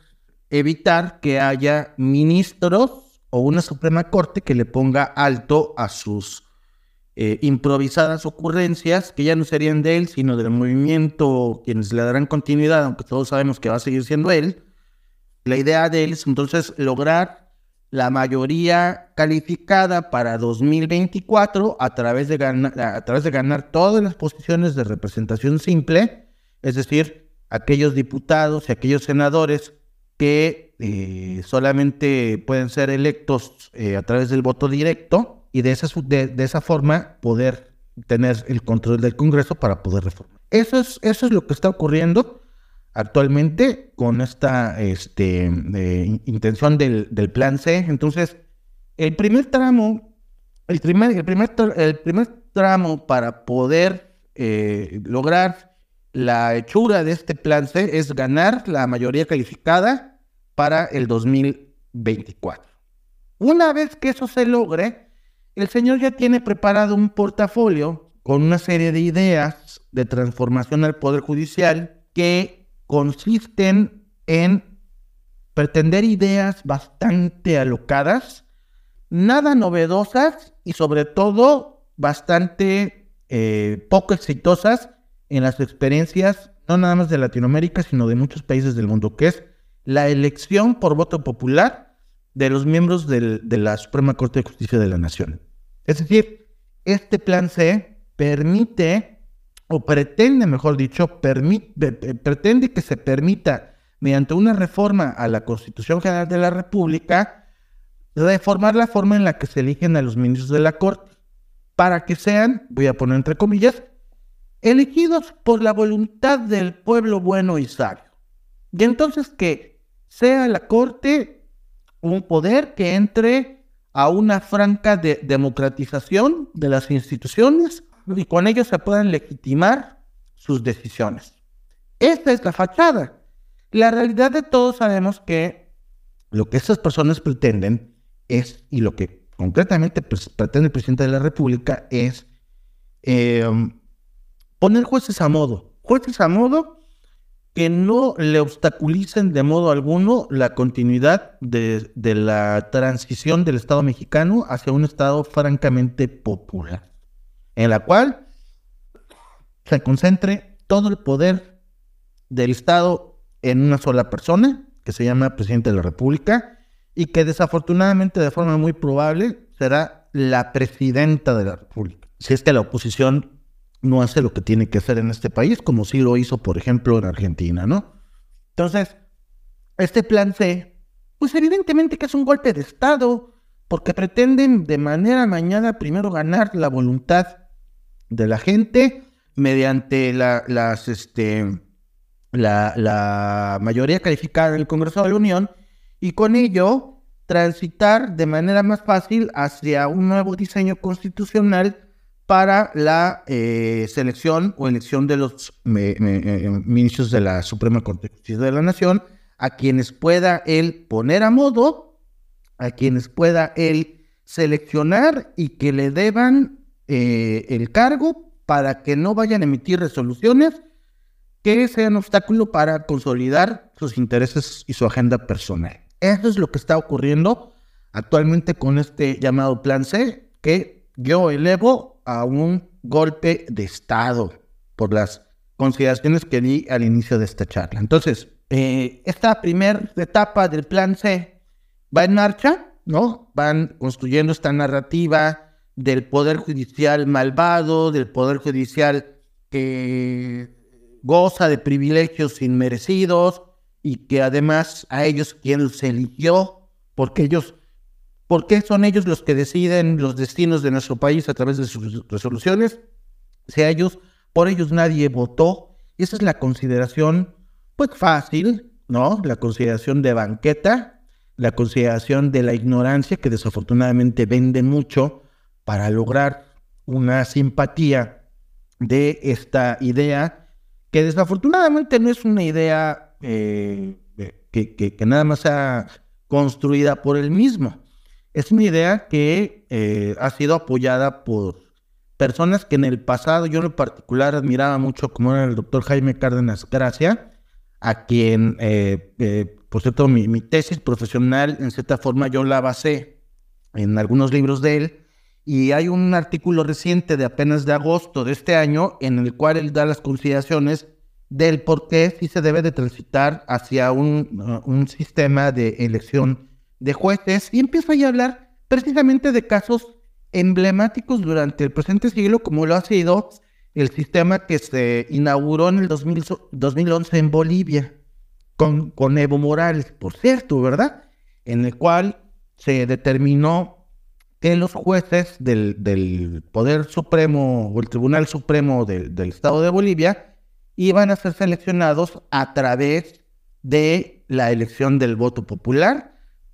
evitar que haya ministros o una Suprema Corte que le ponga alto a sus eh, improvisadas ocurrencias, que ya no serían de él, sino del movimiento, quienes le darán continuidad, aunque todos sabemos que va a seguir siendo él. La idea de él es entonces lograr la mayoría calificada para 2024 a través de a través de ganar todas las posiciones de representación simple, es decir, aquellos diputados y aquellos senadores que eh, solamente pueden ser electos eh, a través del voto directo y de esa, de, esa forma poder tener el control del Congreso para poder reformar. Eso es, eso es lo que está ocurriendo actualmente con esta este, eh, intención del, del, plan C. Entonces, el primer tramo, el primer, el primer, el primer tramo para poder lograr la hechura de este plan C es ganar la mayoría calificada para el 2024. Una vez que eso se logre, el señor ya tiene preparado un portafolio con una serie de ideas de transformación al Poder Judicial que consisten en pretender ideas bastante alocadas, nada novedosas y sobre todo bastante eh, poco exitosas en las experiencias, no nada más de Latinoamérica, sino de muchos países del mundo, que es la elección por voto popular de los miembros de la Suprema Corte de Justicia de la Nación. Es decir, este plan C permite, o pretende, mejor dicho, pretende que se permita, mediante una reforma a la Constitución General de la República, reformar la forma en la que se eligen a los ministros de la Corte, para que sean, voy a poner entre comillas, elegidos por la voluntad del pueblo bueno y sabio. Y entonces que sea la Corte un poder que entre a una franca democratización de las instituciones y con ello se puedan legitimar sus decisiones. Esta es la fachada. La realidad de todos sabemos que lo que estas personas pretenden es, y lo que concretamente pues, pretende el presidente de la República es em, poner jueces a modo. Jueces a modo que no le obstaculicen de modo alguno la continuidad de, la transición del Estado mexicano hacia un Estado francamente popular, en la cual se concentre todo el poder del Estado en una sola persona, que se llama presidente de la República, y que desafortunadamente de forma muy probable será la presidenta de la República. Si es que la oposición no hace lo que tiene que hacer en este país, como sí lo hizo, por ejemplo, en Argentina, ¿no? Entonces, este plan C, pues evidentemente que es un golpe de Estado, porque pretenden de manera mañana primero ganar la voluntad de la gente mediante la, las, este, la, la mayoría calificada en el Congreso de la Unión y con ello transitar de manera más fácil hacia un nuevo diseño constitucional para la eh, selección o elección de los eh, ministros de la Suprema Corte de Justicia de la Nación, a quienes pueda él poner a modo, a quienes pueda él seleccionar y que le deban eh, el cargo para que no vayan a emitir resoluciones que sean obstáculo para consolidar sus intereses y su agenda personal. Eso es lo que está ocurriendo actualmente con este llamado Plan C, que yo elevo a un golpe de Estado por las consideraciones que di al inicio de esta charla. Entonces, eh, esta primera etapa del plan C va en marcha, ¿no? Van construyendo esta narrativa del poder judicial malvado, del poder judicial que goza de privilegios inmerecidos y que además a ellos quien se eligió, porque ellos ¿Por qué son ellos los que deciden los destinos de nuestro país a través de sus resoluciones? Si a ellos, por ellos nadie votó. Esa es la consideración, pues fácil, ¿no? La consideración de banqueta, la consideración de la ignorancia, que desafortunadamente vende mucho para lograr una simpatía de esta idea, que desafortunadamente no es una idea eh, que, que nada más sea construida por él mismo es una idea que eh, ha sido apoyada por personas que en el pasado yo en particular admiraba mucho, como era el doctor Jaime Cárdenas Gracia, a quien, eh, eh, por cierto, mi, tesis profesional en cierta forma yo la basé en algunos libros de él. Y hay un artículo reciente de apenas de agosto de este año en el cual él da las consideraciones del por qué sí se debe de transitar hacia un, un sistema de elección de jueces y empieza a hablar precisamente de casos emblemáticos durante el presente siglo, como lo ha sido el sistema que se inauguró en el 2011 en Bolivia, con, con Evo Morales, por cierto, ¿verdad? En el cual se determinó que los jueces del, Poder Supremo o el Tribunal Supremo del Estado de Bolivia iban a ser seleccionados a través de la elección del voto popular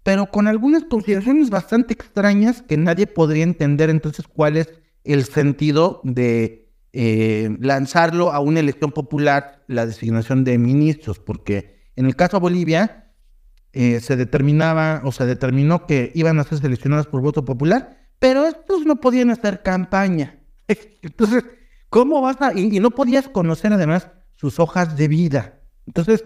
pero con algunas consideraciones bastante extrañas que nadie podría entender entonces cuál es el sentido de eh, lanzarlo a una elección popular, la designación de ministros, porque en el caso de Bolivia eh, se determinaba o se determinó que iban a ser seleccionados por voto popular, pero estos no podían hacer campaña. <laughs> Entonces, ¿cómo vas a...? y no podías conocer además sus hojas de vida. Entonces,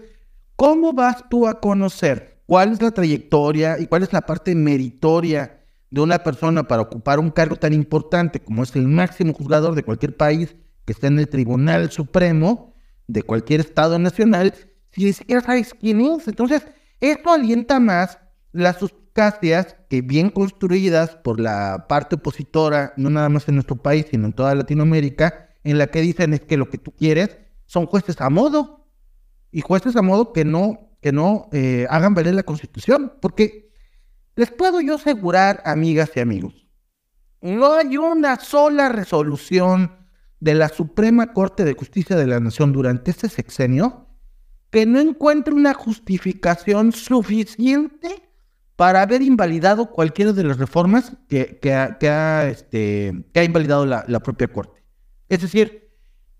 ¿cómo vas tú a conocer cuál es la trayectoria y cuál es la parte meritoria de una persona para ocupar un cargo tan importante como es el máximo juzgador de cualquier país que esté en el Tribunal Supremo de cualquier Estado nacional, si ni siquiera sabes quién es. Entonces, esto alienta más las suspicacias que bien construidas por la parte opositora, no nada más en nuestro país, sino en toda Latinoamérica, en la que dicen es que lo que tú quieres son jueces a modo, y jueces a modo que no, que no eh, hagan valer la Constitución, porque les puedo yo asegurar, amigas y amigos, no hay una sola resolución de la Suprema Corte de Justicia de la Nación durante este sexenio que no encuentre una justificación suficiente para haber invalidado cualquiera de las reformas que, este, ha, invalidado la, la, propia Corte. Es decir,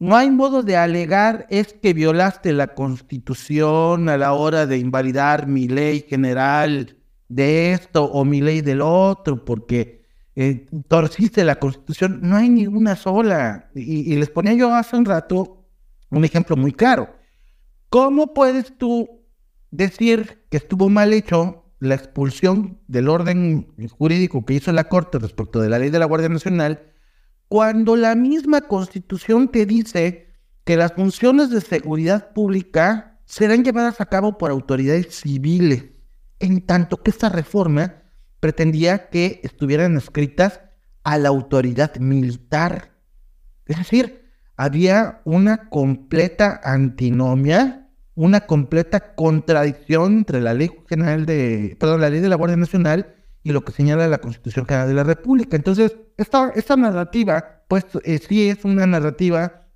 no hay modo de alegar es que violaste la Constitución a la hora de invalidar mi ley general de esto o mi ley del otro, porque eh, torciste la Constitución. No hay ninguna sola. Y, y les ponía yo hace un rato un ejemplo muy claro. ¿Cómo puedes tú decir que estuvo mal hecho la expulsión del orden jurídico que hizo la Corte respecto de la ley de la Guardia Nacional cuando la misma Constitución te dice que las funciones de seguridad pública serán llevadas a cabo por autoridades civiles, en tanto que esta reforma pretendía que estuvieran escritas a la autoridad militar. Es decir, había una completa antinomia una completa contradicción entre la ley general de, perdón, la ley de la Guardia Nacional y lo que señala la Constitución General de la República. Entonces, esta, esta narrativa, pues eh, sí es una narrativa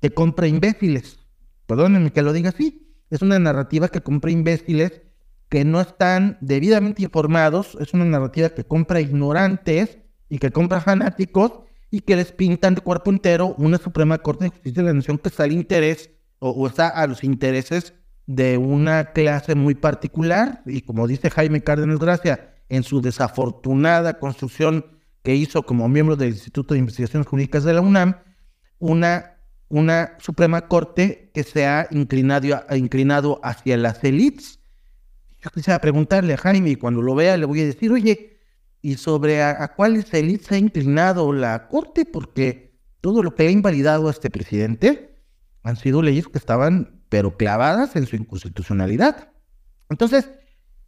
que compra imbéciles. Perdónenme que lo diga así. Es una narrativa que compra imbéciles que no están debidamente informados. Es una narrativa que compra ignorantes y que compra fanáticos y que les pintan de cuerpo entero una Suprema Corte de Justicia de la Nación que está al interés o, está a los intereses de una clase muy particular y como dice Jaime Cárdenas Gracia, en su desafortunada construcción que hizo como miembro del Instituto de Investigaciones Jurídicas de la UNAM, una, una Suprema Corte que se ha inclinado, inclinado hacia las élites. Yo quisiera preguntarle a Jaime y cuando lo vea le voy a decir, oye, ¿y sobre a, a cuáles élites ha inclinado la Corte? Porque todo lo que ha invalidado a este presidente han sido leyes que estaban, pero clavadas en su inconstitucionalidad. Entonces,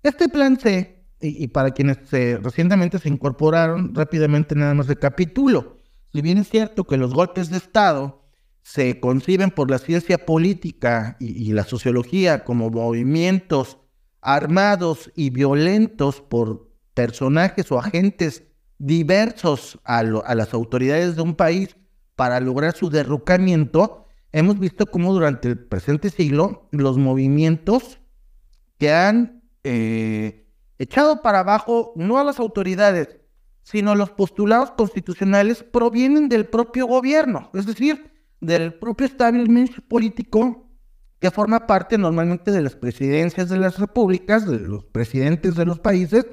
este plan C, y, para quienes recientemente se incorporaron, rápidamente nada más recapitulo. Si bien es cierto que los golpes de Estado se conciben por la ciencia política y, la sociología como movimientos armados y violentos por personajes o agentes diversos a, a las autoridades de un país para lograr su derrocamiento, hemos visto cómo durante el presente siglo los movimientos que han eh, echado para abajo no a las autoridades, sino los postulados constitucionales provienen del propio gobierno, es decir, del propio establishment político que forma parte normalmente de las presidencias de las repúblicas, de los presidentes de los países,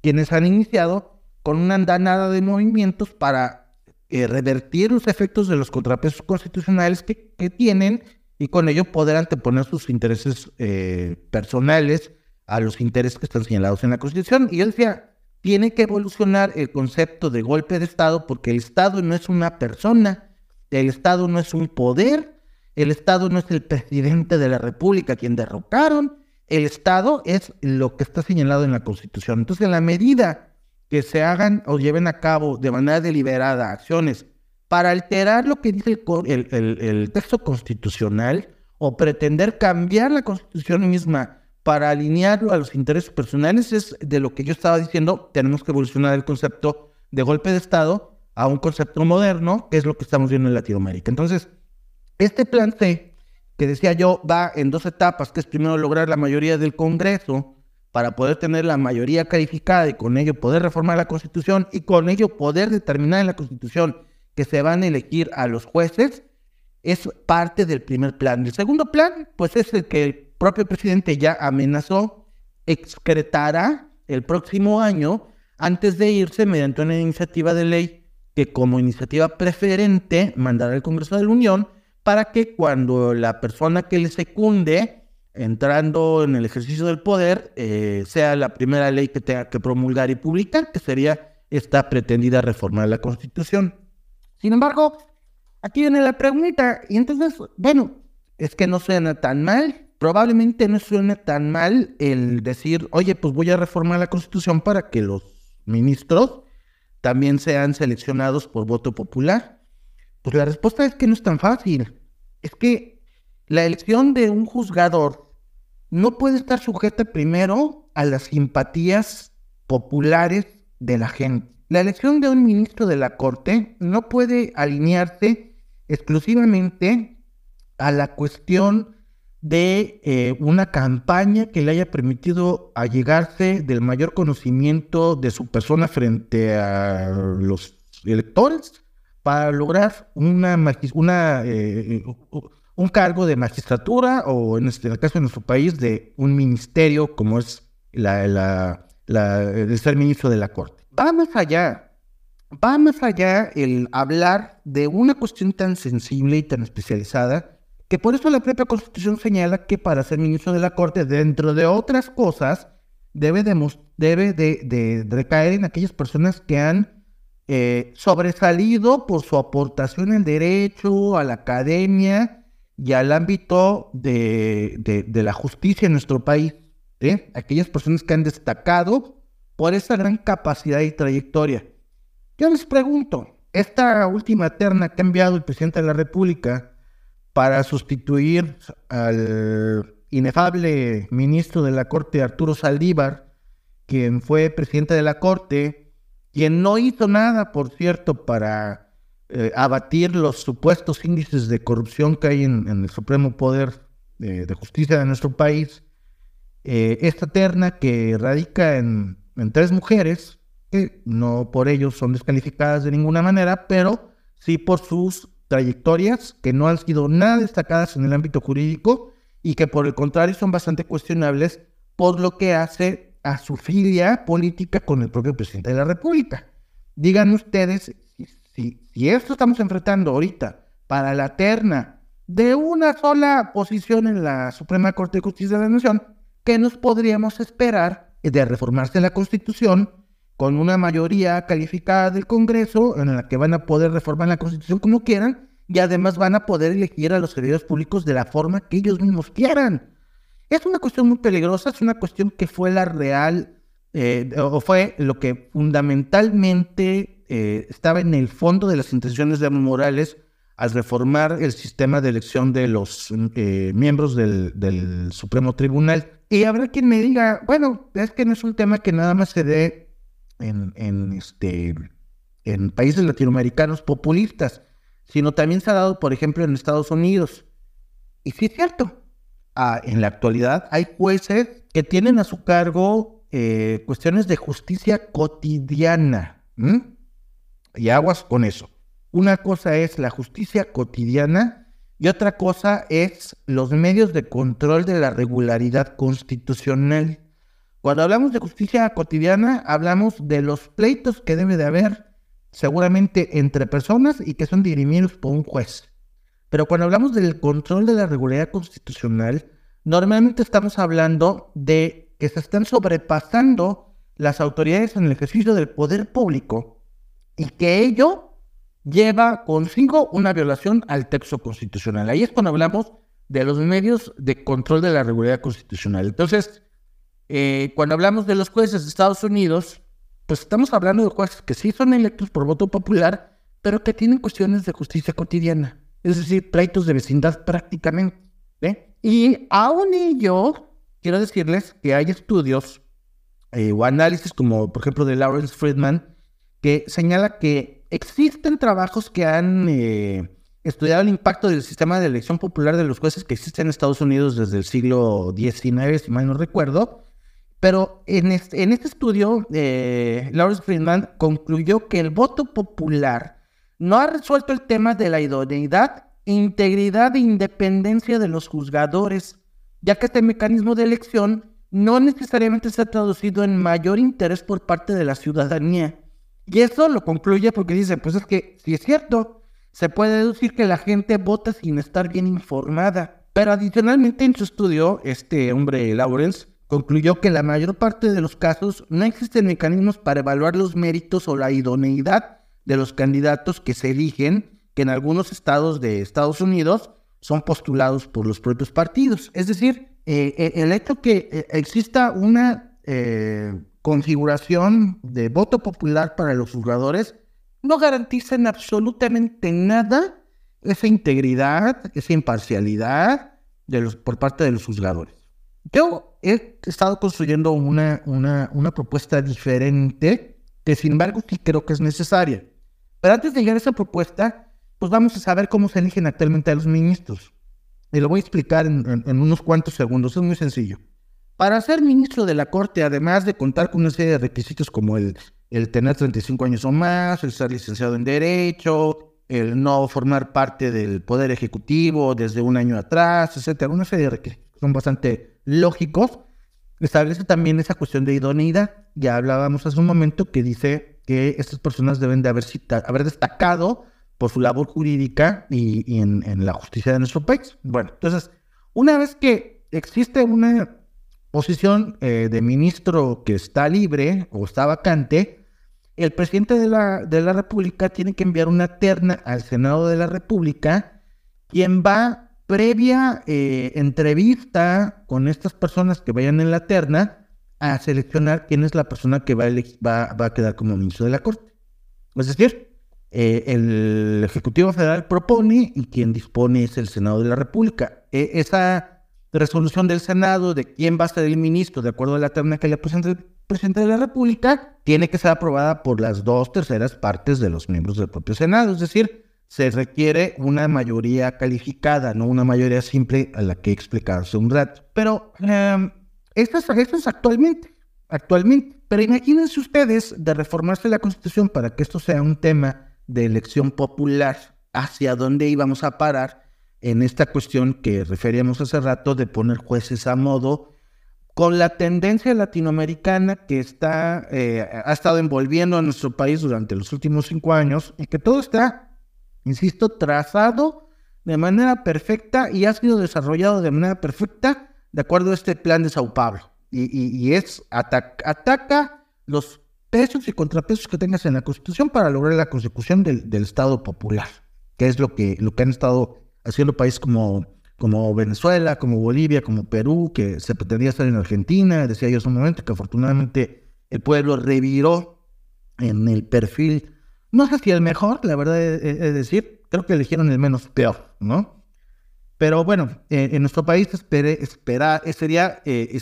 quienes han iniciado con una andanada de movimientos para eh, revertir los efectos de los contrapesos constitucionales que, tienen y con ello poder anteponer sus intereses eh, personales a los intereses que están señalados en la Constitución. Y él decía, tiene que evolucionar el concepto de golpe de Estado porque el Estado no es una persona, el Estado no es un poder, el Estado no es el presidente de la República quien derrocaron, el Estado es lo que está señalado en la Constitución. Entonces, en la medida que se hagan o lleven a cabo de manera deliberada acciones para alterar lo que dice el, texto constitucional o pretender cambiar la constitución misma para alinearlo a los intereses personales es de lo que yo estaba diciendo, tenemos que evolucionar el concepto de golpe de Estado a un concepto moderno, que es lo que estamos viendo en Latinoamérica. Entonces, este plan C, que decía yo, va en dos etapas, que es primero lograr la mayoría del Congreso, para poder tener la mayoría calificada y con ello poder reformar la Constitución y con ello poder determinar en la Constitución que se van a elegir a los jueces, es parte del primer plan. El segundo plan, pues es el que propio presidente ya amenazó, excretará el próximo año antes de irse mediante una iniciativa de ley que como iniciativa preferente mandará al Congreso de la Unión para que cuando la persona que le secunde entrando en el ejercicio del poder, eh, sea la primera ley que tenga que promulgar y publicar, que sería esta pretendida reforma de la Constitución. Sin embargo, aquí viene la pregunta, y entonces, bueno, es que no suena tan mal, probablemente no suene tan mal el decir, oye, pues voy a reformar la Constitución para que los ministros también sean seleccionados por voto popular. Pues la respuesta es que no es tan fácil. Es que la elección de un juzgador no puede estar sujeta primero a las simpatías populares de la gente. La elección de un ministro de la Corte no puede alinearse exclusivamente a la cuestión de eh, una campaña que le haya permitido allegarse del mayor conocimiento de su persona frente a los electores para lograr una, una eh, un cargo de magistratura o en, este, el caso de nuestro país de un ministerio como es la, la, el ser ministro de la Corte. Va más allá, va más allá el hablar de una cuestión tan sensible y tan especializada que por eso la propia Constitución señala que para ser ministro de la Corte, dentro de otras cosas, debe de, debe de, recaer en aquellas personas que han eh, sobresalido por su aportación al derecho, a la academia y al ámbito de, la justicia en nuestro país. Aquellas personas que han destacado por esa gran capacidad y trayectoria. Yo les pregunto, esta última terna que ha enviado el presidente de la República, para sustituir al inefable ministro de la Corte Arturo Saldívar, quien fue presidente de la Corte, quien no hizo nada, por cierto, para eh, abatir los supuestos índices de corrupción que hay en, el Supremo Poder de Justicia de nuestro país. Eh, esta terna que radica en, en tres mujeres, que no por ello son descalificadas de ninguna manera, pero sí por sus trayectorias que no han sido nada destacadas en el ámbito jurídico y que por el contrario son bastante cuestionables por lo que hace a su filia política con el propio presidente de la República. Digan ustedes si, esto estamos enfrentando ahorita para la terna de una sola posición en la Suprema Corte de Justicia de la Nación, ¿qué nos podríamos esperar de reformarse la Constitución con una mayoría calificada del Congreso en la que van a poder reformar la Constitución como quieran y además van a poder elegir a los servidores públicos de la forma que ellos mismos quieran. Es una cuestión muy peligrosa, es una cuestión que fue la real, eh, o fue lo que fundamentalmente eh, estaba en el fondo de las intenciones de Morales al reformar el sistema de elección de los eh, miembros del, del Supremo Tribunal. Y habrá quien me diga, bueno, es que no es un tema que nada más se dé en, este, en países latinoamericanos populistas, sino también se ha dado, por ejemplo, en Estados Unidos. Y sí es cierto, ah, en la actualidad hay jueces que tienen a su cargo eh, cuestiones de justicia cotidiana. Y aguas con eso. Una cosa es la justicia cotidiana y otra cosa es los medios de control de la regularidad constitucional. Cuando hablamos de justicia cotidiana, hablamos de los pleitos que debe de haber seguramente entre personas y que son dirimidos por un juez. Pero cuando hablamos del control de la regularidad constitucional, normalmente estamos hablando de que se están sobrepasando las autoridades en el ejercicio del poder público y que ello lleva consigo una violación al texto constitucional. Ahí es cuando hablamos de los medios de control de la regularidad constitucional. Entonces, eh, cuando hablamos de los jueces de Estados Unidos, pues estamos hablando de jueces que sí son electos por voto popular, pero que tienen cuestiones de justicia cotidiana, es decir, pleitos de vecindad prácticamente. Y aún yo quiero decirles que hay estudios eh, o análisis, como por ejemplo de Lawrence Friedman, que señala que existen trabajos que han eh, estudiado el impacto del sistema de elección popular de los jueces que existe en Estados Unidos desde el siglo XIX, si mal no recuerdo, pero en este, estudio, eh, Lawrence Friedman concluyó que el voto popular no ha resuelto el tema de la idoneidad, integridad e independencia de los juzgadores, ya que este mecanismo de elección no necesariamente se ha traducido en mayor interés por parte de la ciudadanía. Y eso lo concluye porque dice, pues es que si es cierto, se puede deducir que la gente vota sin estar bien informada. Pero adicionalmente en su estudio, este hombre Lawrence concluyó que en la mayor parte de los casos no existen mecanismos para evaluar los méritos o la idoneidad de los candidatos que se eligen, que en algunos estados de Estados Unidos son postulados por los propios partidos. Es decir, eh, eh, el hecho que eh, exista una configuración de voto popular para los jugadores no garantiza en absolutamente nada esa integridad, esa imparcialidad de los, por parte de los juzgadores. Yo he estado construyendo una, una, una propuesta diferente que sin embargo sí creo que es necesaria. Pero antes de llegar a esa propuesta, pues vamos a saber cómo se eligen actualmente a los ministros. Y lo voy a explicar en, en, unos cuantos segundos, es muy sencillo. Para ser ministro de la Corte, además de contar con una serie de requisitos como el, el tener 35 años o más, el ser licenciado en Derecho, el no formar parte del Poder Ejecutivo desde un año atrás, etcétera. Una serie de requisitos son bastante lógicos. Establece también esa cuestión de idoneidad. Ya hablábamos hace un momento que dice que estas personas deben de haber, haber destacado por su labor jurídica y, en, la justicia de nuestro país. Bueno, entonces, una vez que existe una posición eh, de ministro que está libre o está vacante, el presidente de la, de la República tiene que enviar una terna al Senado de la República, quien va previa eh, entrevista con estas personas que vayan en la terna a seleccionar quién es la persona que va a, va, a quedar como ministro de la Corte. Es decir, eh, el Ejecutivo Federal propone y quien dispone es el Senado de la República. E, esa resolución del Senado de quién va a ser el ministro de acuerdo a la terna que le presenta el presidente de la República tiene que ser aprobada por las dos terceras partes de los miembros del propio Senado. Es decir, se requiere una mayoría calificada, no una mayoría simple a la que explicarse un rato. Pero eh, esto, es, esto es actualmente, actualmente. Pero imagínense ustedes de reformarse la Constitución para que esto sea un tema de elección popular, hacia dónde íbamos a parar en esta cuestión que referíamos hace rato de poner jueces a modo con la tendencia latinoamericana que está, eh, ha estado envolviendo a nuestro país durante los últimos cinco años y que todo está, insisto, trazado de manera perfecta y ha sido desarrollado de manera perfecta de acuerdo a este plan de Sao Paulo. Y, es ataca los pesos y contrapesos que tengas en la Constitución para lograr la consecución del, Estado popular, que es lo que, lo que han estado haciendo países como como Venezuela, como Bolivia, como Perú, que se pretendía estar en Argentina, decía yo hace un momento que afortunadamente el pueblo reviró en el perfil, no sé si el mejor, la verdad es, decir, creo que eligieron el menos peor, ¿no? Pero bueno, eh, en nuestro país espere, sería eh,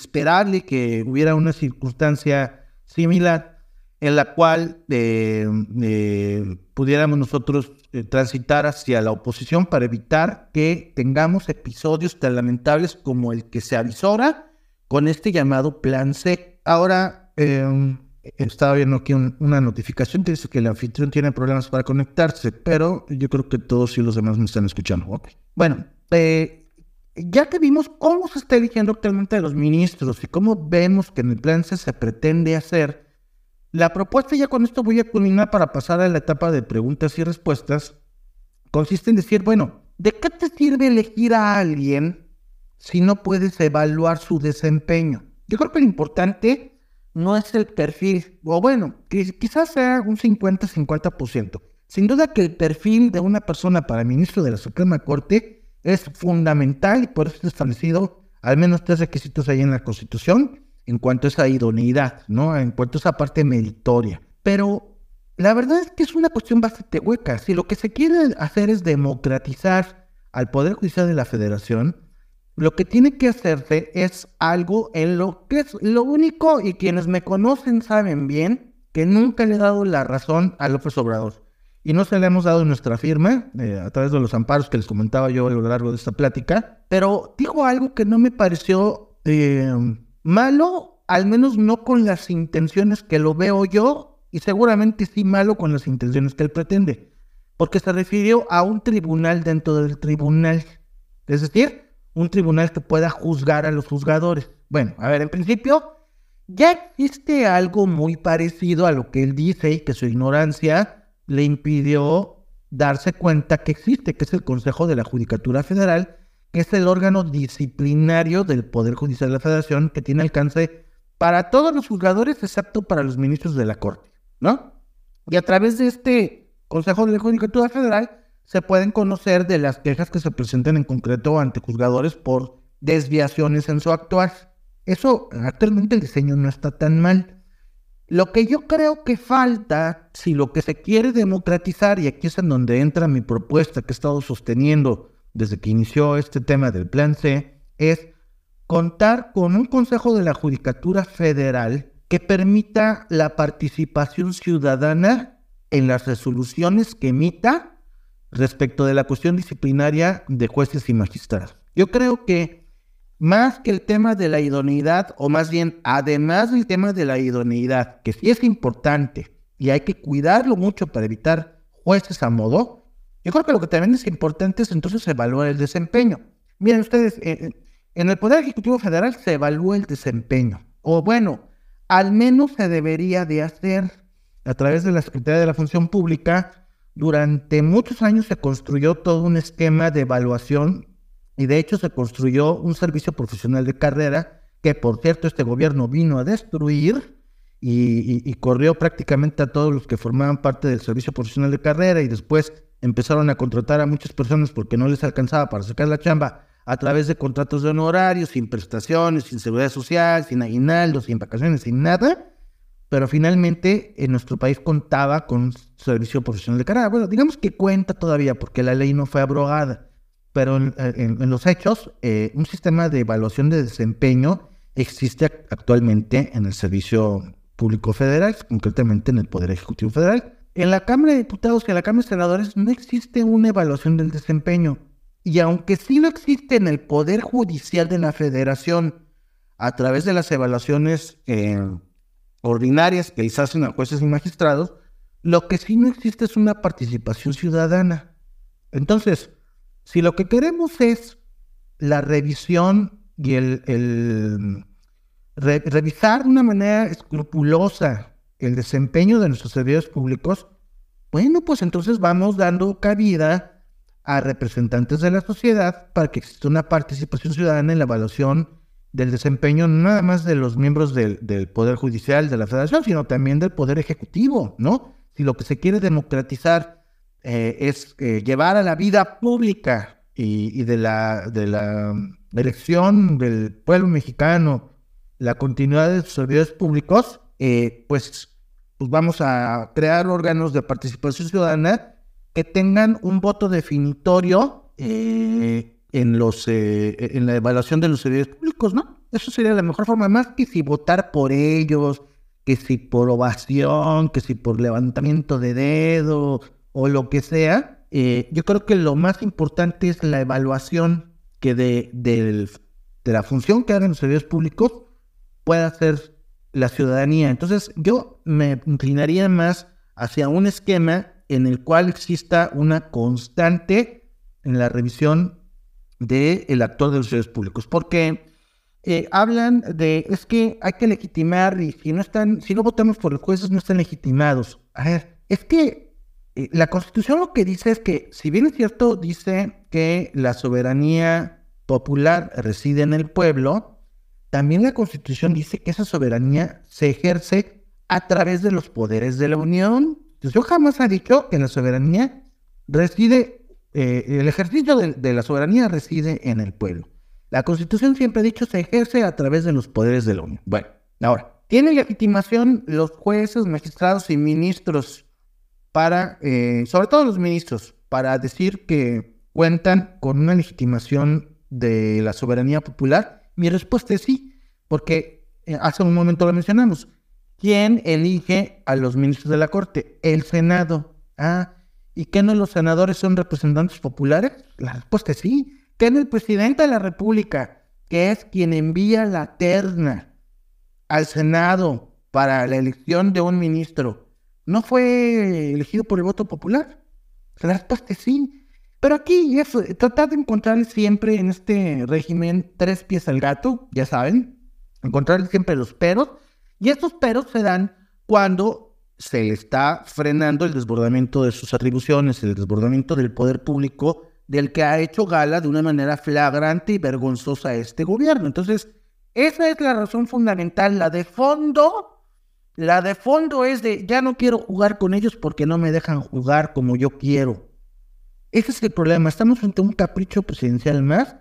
que hubiera una circunstancia similar en la cual eh, eh, pudiéramos nosotros eh, transitar hacia la oposición para evitar que tengamos episodios tan lamentables como el que se avisora con este llamado Plan C. Ahora, em, estaba viendo aquí una notificación que dice que el anfitrión tiene problemas para conectarse, pero yo creo que todos y los demás me están escuchando. Bueno, ya que vimos cómo se está eligiendo actualmente a los ministros y cómo vemos que en el Plan se pretende hacer, la propuesta, ya con esto voy a culminar para pasar a la etapa de preguntas y respuestas, consiste en decir, bueno, ¿de qué te sirve elegir a alguien si no puedes evaluar su desempeño? Yo creo que lo importante no es el perfil, o bueno, quizás sea un 50-50%. Sin duda que el perfil de una persona para ministro de la Suprema Corte es fundamental y por eso está establecido al menos tres requisitos ahí en la Constitución en cuanto a esa idoneidad, ¿no? En cuanto a esa parte meritoria. Pero la verdad es que es una cuestión bastante hueca. Si lo que se quiere hacer es democratizar al Poder Judicial de la Federación, lo que tiene que hacerse es algo en lo que es lo único, y quienes me conocen saben bien, que nunca le he dado la razón a López Obrador. Y no se le hemos dado nuestra firma eh, a través de los amparos que les comentaba yo a lo largo de esta plática, pero dijo algo que no me pareció eh, Malo, al menos no con las intenciones que lo veo yo, y seguramente sí malo con las intenciones que él pretende, porque se refirió a un tribunal dentro del tribunal, es decir, un tribunal que pueda juzgar a los juzgadores. Bueno, a ver, en principio, ya existe algo muy parecido a lo que él dice y que su ignorancia le impidió darse cuenta que existe, que es el Consejo de la Judicatura Federal, que es el órgano disciplinario del Poder Judicial de la Federación, que tiene alcance para todos los juzgadores, excepto para los ministros de la Corte, ¿no? Y a través de este Consejo de la Judicatura Federal se pueden conocer de las quejas que se presenten en concreto ante juzgadores por desviaciones en su actuar. Eso, actualmente el diseño no está tan mal. Lo que yo creo que falta, si lo que se quiere democratizar, y aquí es en donde entra mi propuesta que he estado sosteniendo desde que inició este tema del Plan C, es contar con un Consejo de la Judicatura Federal que permita la participación ciudadana en las resoluciones que emita respecto de la cuestión disciplinaria de jueces y magistrados. Yo creo que más que el tema de la idoneidad, o más bien, además del tema de la idoneidad, que sí es importante y hay que cuidarlo mucho para evitar jueces a modo, yo creo que lo que también es importante es entonces evaluar el desempeño. Miren ustedes, eh, en el Poder Ejecutivo Federal se evalúa el desempeño, o bueno, al menos se debería de hacer a través de la Secretaría de la Función Pública. Durante muchos años se construyó todo un esquema de evaluación y de hecho se construyó un servicio profesional de carrera que por cierto este gobierno vino a destruir y, corrió prácticamente a todos los que formaban parte del servicio profesional de carrera y después empezaron a contratar a muchas personas porque no les alcanzaba para sacar la chamba a través de contratos de honorarios, sin prestaciones, sin seguridad social, sin aguinaldos, sin vacaciones, sin nada. Pero finalmente en nuestro país contaba con un servicio profesional de carrera. Bueno, digamos que cuenta todavía porque la ley no fue abrogada pero en, los hechos, eh, un sistema de evaluación de desempeño existe actualmente en el Servicio Público Federal, concretamente en el Poder Ejecutivo Federal. En la Cámara de Diputados y en la Cámara de Senadores no existe una evaluación del desempeño. Y aunque sí lo existe en el Poder Judicial de la Federación, a través de las evaluaciones eh, ordinarias que se hacen a jueces y magistrados, lo que sí no existe es una participación ciudadana. Entonces, si lo que queremos es la revisión y el, revisar de una manera escrupulosa el desempeño de nuestros servidores públicos, bueno, pues entonces vamos dando cabida a representantes de la sociedad para que exista una participación ciudadana en la evaluación del desempeño nada más de los miembros del, del, Poder Judicial de la Federación, sino también del Poder Ejecutivo, ¿no? Si lo que se quiere democratizar eh, es eh, llevar a la vida pública y, de, la, de la elección del pueblo mexicano la continuidad de sus servidores públicos, eh, pues, pues vamos a crear órganos de participación ciudadana que tengan un voto definitorio en, los, en la evaluación de los servidores públicos, ¿no? Eso sería la mejor forma, más que si votar por ellos, que si por ovación, que si por levantamiento de dedo, o lo que sea, eh, yo creo que lo más importante es la evaluación que de, de, la función que hagan los servicios públicos pueda hacer la ciudadanía. Entonces, yo me inclinaría más hacia un esquema en el cual exista una constante en la revisión del actor de los servicios públicos, porque eh, hablan de es que hay que legitimar y si no están, si no votamos por los jueces no están legitimados. A ver, es que eh, la Constitución lo que dice es que, si bien es cierto, dice que la soberanía popular reside en el pueblo, también la Constitución dice que esa soberanía se ejerce a través de los poderes de la Unión. Entonces, yo jamás he dicho que la soberanía reside, eh, el ejercicio de, la soberanía reside en el pueblo. La Constitución siempre ha dicho se ejerce a través de los poderes de la Unión. Bueno, ahora, ¿tienen legitimación los jueces, magistrados y ministros para, eh, sobre todo los ministros, para decir que cuentan con una legitimación de la soberanía popular? Mi respuesta es sí, porque eh, hace un momento lo mencionamos. ¿Quién elige a los ministros de la Corte? El Senado. Ah, ¿y qué no los senadores son representantes populares? La respuesta es sí. ¿Qué no el presidente de la República, que es quien envía la terna al Senado para la elección de un ministro? no fue elegido por el voto popular. La respuesta es sí. Pero aquí es tratar de encontrar siempre en este régimen tres pies al gato, ya saben, encontrar siempre los peros. Y estos peros se dan cuando se está frenando el desbordamiento de sus atribuciones, el desbordamiento del poder público del que ha hecho gala de una manera flagrante y vergonzosa este gobierno. Entonces, esa es la razón fundamental. La de fondo, la de fondo es de ya no quiero jugar con ellos porque no me dejan jugar como yo quiero. Ese es el problema. Estamos frente a un capricho presidencial más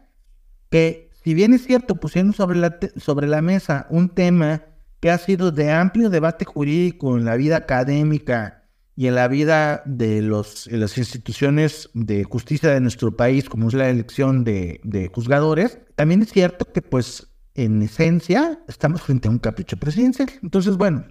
que, si bien es cierto, pusieron sobre la, sobre la mesa un tema que ha sido de amplio debate jurídico en la vida académica y en la vida de los, las instituciones de justicia de nuestro país, como es la elección de, de juzgadores, también es cierto que, pues, en esencia, estamos frente a un capricho presidencial. Entonces, bueno,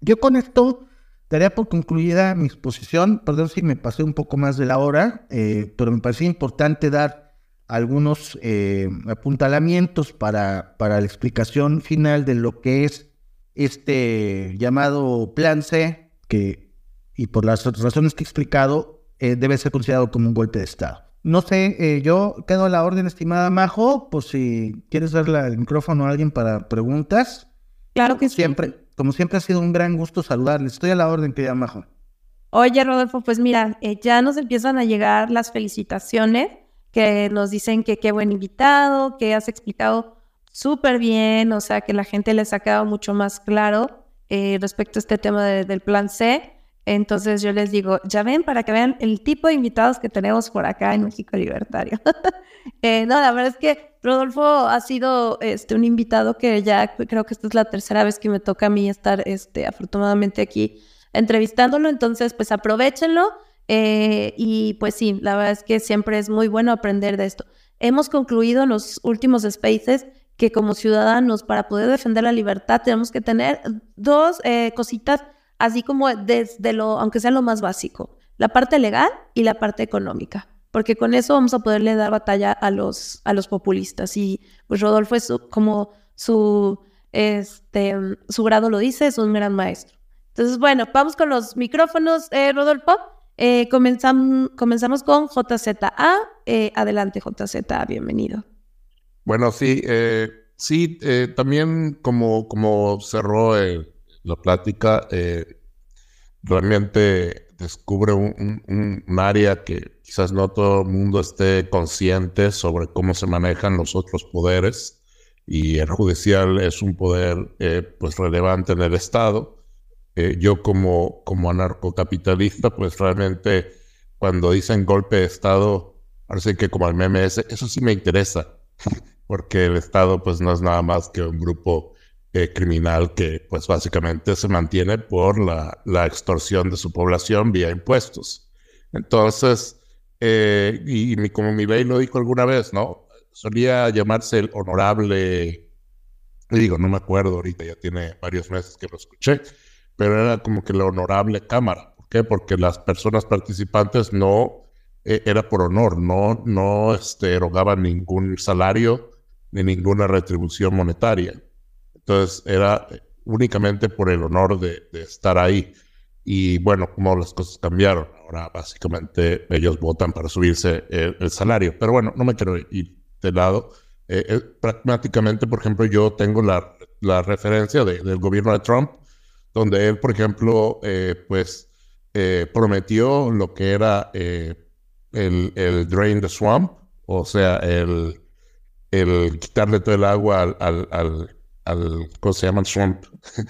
yo con esto daría por concluida mi exposición. Perdón si me pasé un poco más de la hora, eh, pero me parecía importante dar algunos eh, apuntalamientos para, para la explicación final de lo que es este llamado Plan C, que, y por las razones que he explicado, eh, debe ser considerado como un golpe de Estado. No sé, eh, yo quedo a la orden, estimada Majo, pues si quieres darle el micrófono a alguien para preguntas. Claro que siempre, Como siempre ha sido un gran gusto saludarle. Estoy a la orden, querida Majo. Oye, Rodolfo, pues mira, eh, ya nos empiezan a llegar las felicitaciones que nos dicen que qué buen invitado, que has explicado súper bien, o sea, que la gente les ha quedado mucho más claro eh, respecto a este tema del plan C. Entonces yo les digo, ya ven, para que vean el tipo de invitados que tenemos por acá en México Libertario. <laughs> eh, no, la verdad es que Rodolfo ha sido este, un invitado que ya creo que esta es la tercera vez que me toca a mí estar este, afortunadamente aquí entrevistándolo. Entonces, pues aprovechenlo. Eh, y pues sí, la verdad es que siempre es muy bueno aprender de esto. Hemos concluido en los últimos spaces que como ciudadanos, para poder defender la libertad, tenemos que tener dos eh, cositas así como desde lo, aunque sea lo más básico, la parte legal y la parte económica, porque con eso vamos a poderle dar batalla a los, a los populistas. Y pues Rodolfo es como su, este, su grado lo dice, es un gran maestro. Entonces, bueno, vamos con los micrófonos, eh, Rodolfo. Eh, comenzamos, comenzamos con JZA. Eh, adelante, JZA, bienvenido. Bueno, sí, sí, también como, como cerró el la plática eh, realmente descubre un, área que quizás no todo el mundo esté consciente sobre cómo se manejan los otros poderes y el judicial es un poder eh, pues relevante en el Estado. Eh, yo como, como anarcocapitalista pues realmente cuando dicen golpe de Estado, parece que como el MMS, eso sí me interesa, <laughs> porque el Estado pues no es nada más que un grupo eh, criminal que pues básicamente se mantiene por la, la, extorsión de su población vía impuestos. Entonces, eh, y, como mi bey lo dijo alguna vez, ¿no? Solía llamarse el honorable, digo, no me acuerdo ahorita, ya tiene varios meses que lo escuché, pero era como que la honorable cámara. ¿Por qué? Porque las personas participantes no, eh, era por honor, no, no este, erogaban ningún salario ni ninguna retribución monetaria. Entonces era únicamente por el honor de, estar ahí. Y bueno, como las cosas cambiaron, ahora básicamente ellos votan para subirse el, salario. Pero bueno, no me quiero ir de lado. Eh, eh, por ejemplo, yo tengo la, la referencia del gobierno de Trump, donde él, por ejemplo, eh, pues prometió lo que era el, el, drain the swamp, o sea, el, el quitarle todo el agua al, al al, ¿cómo se llama? Trump. <laughs>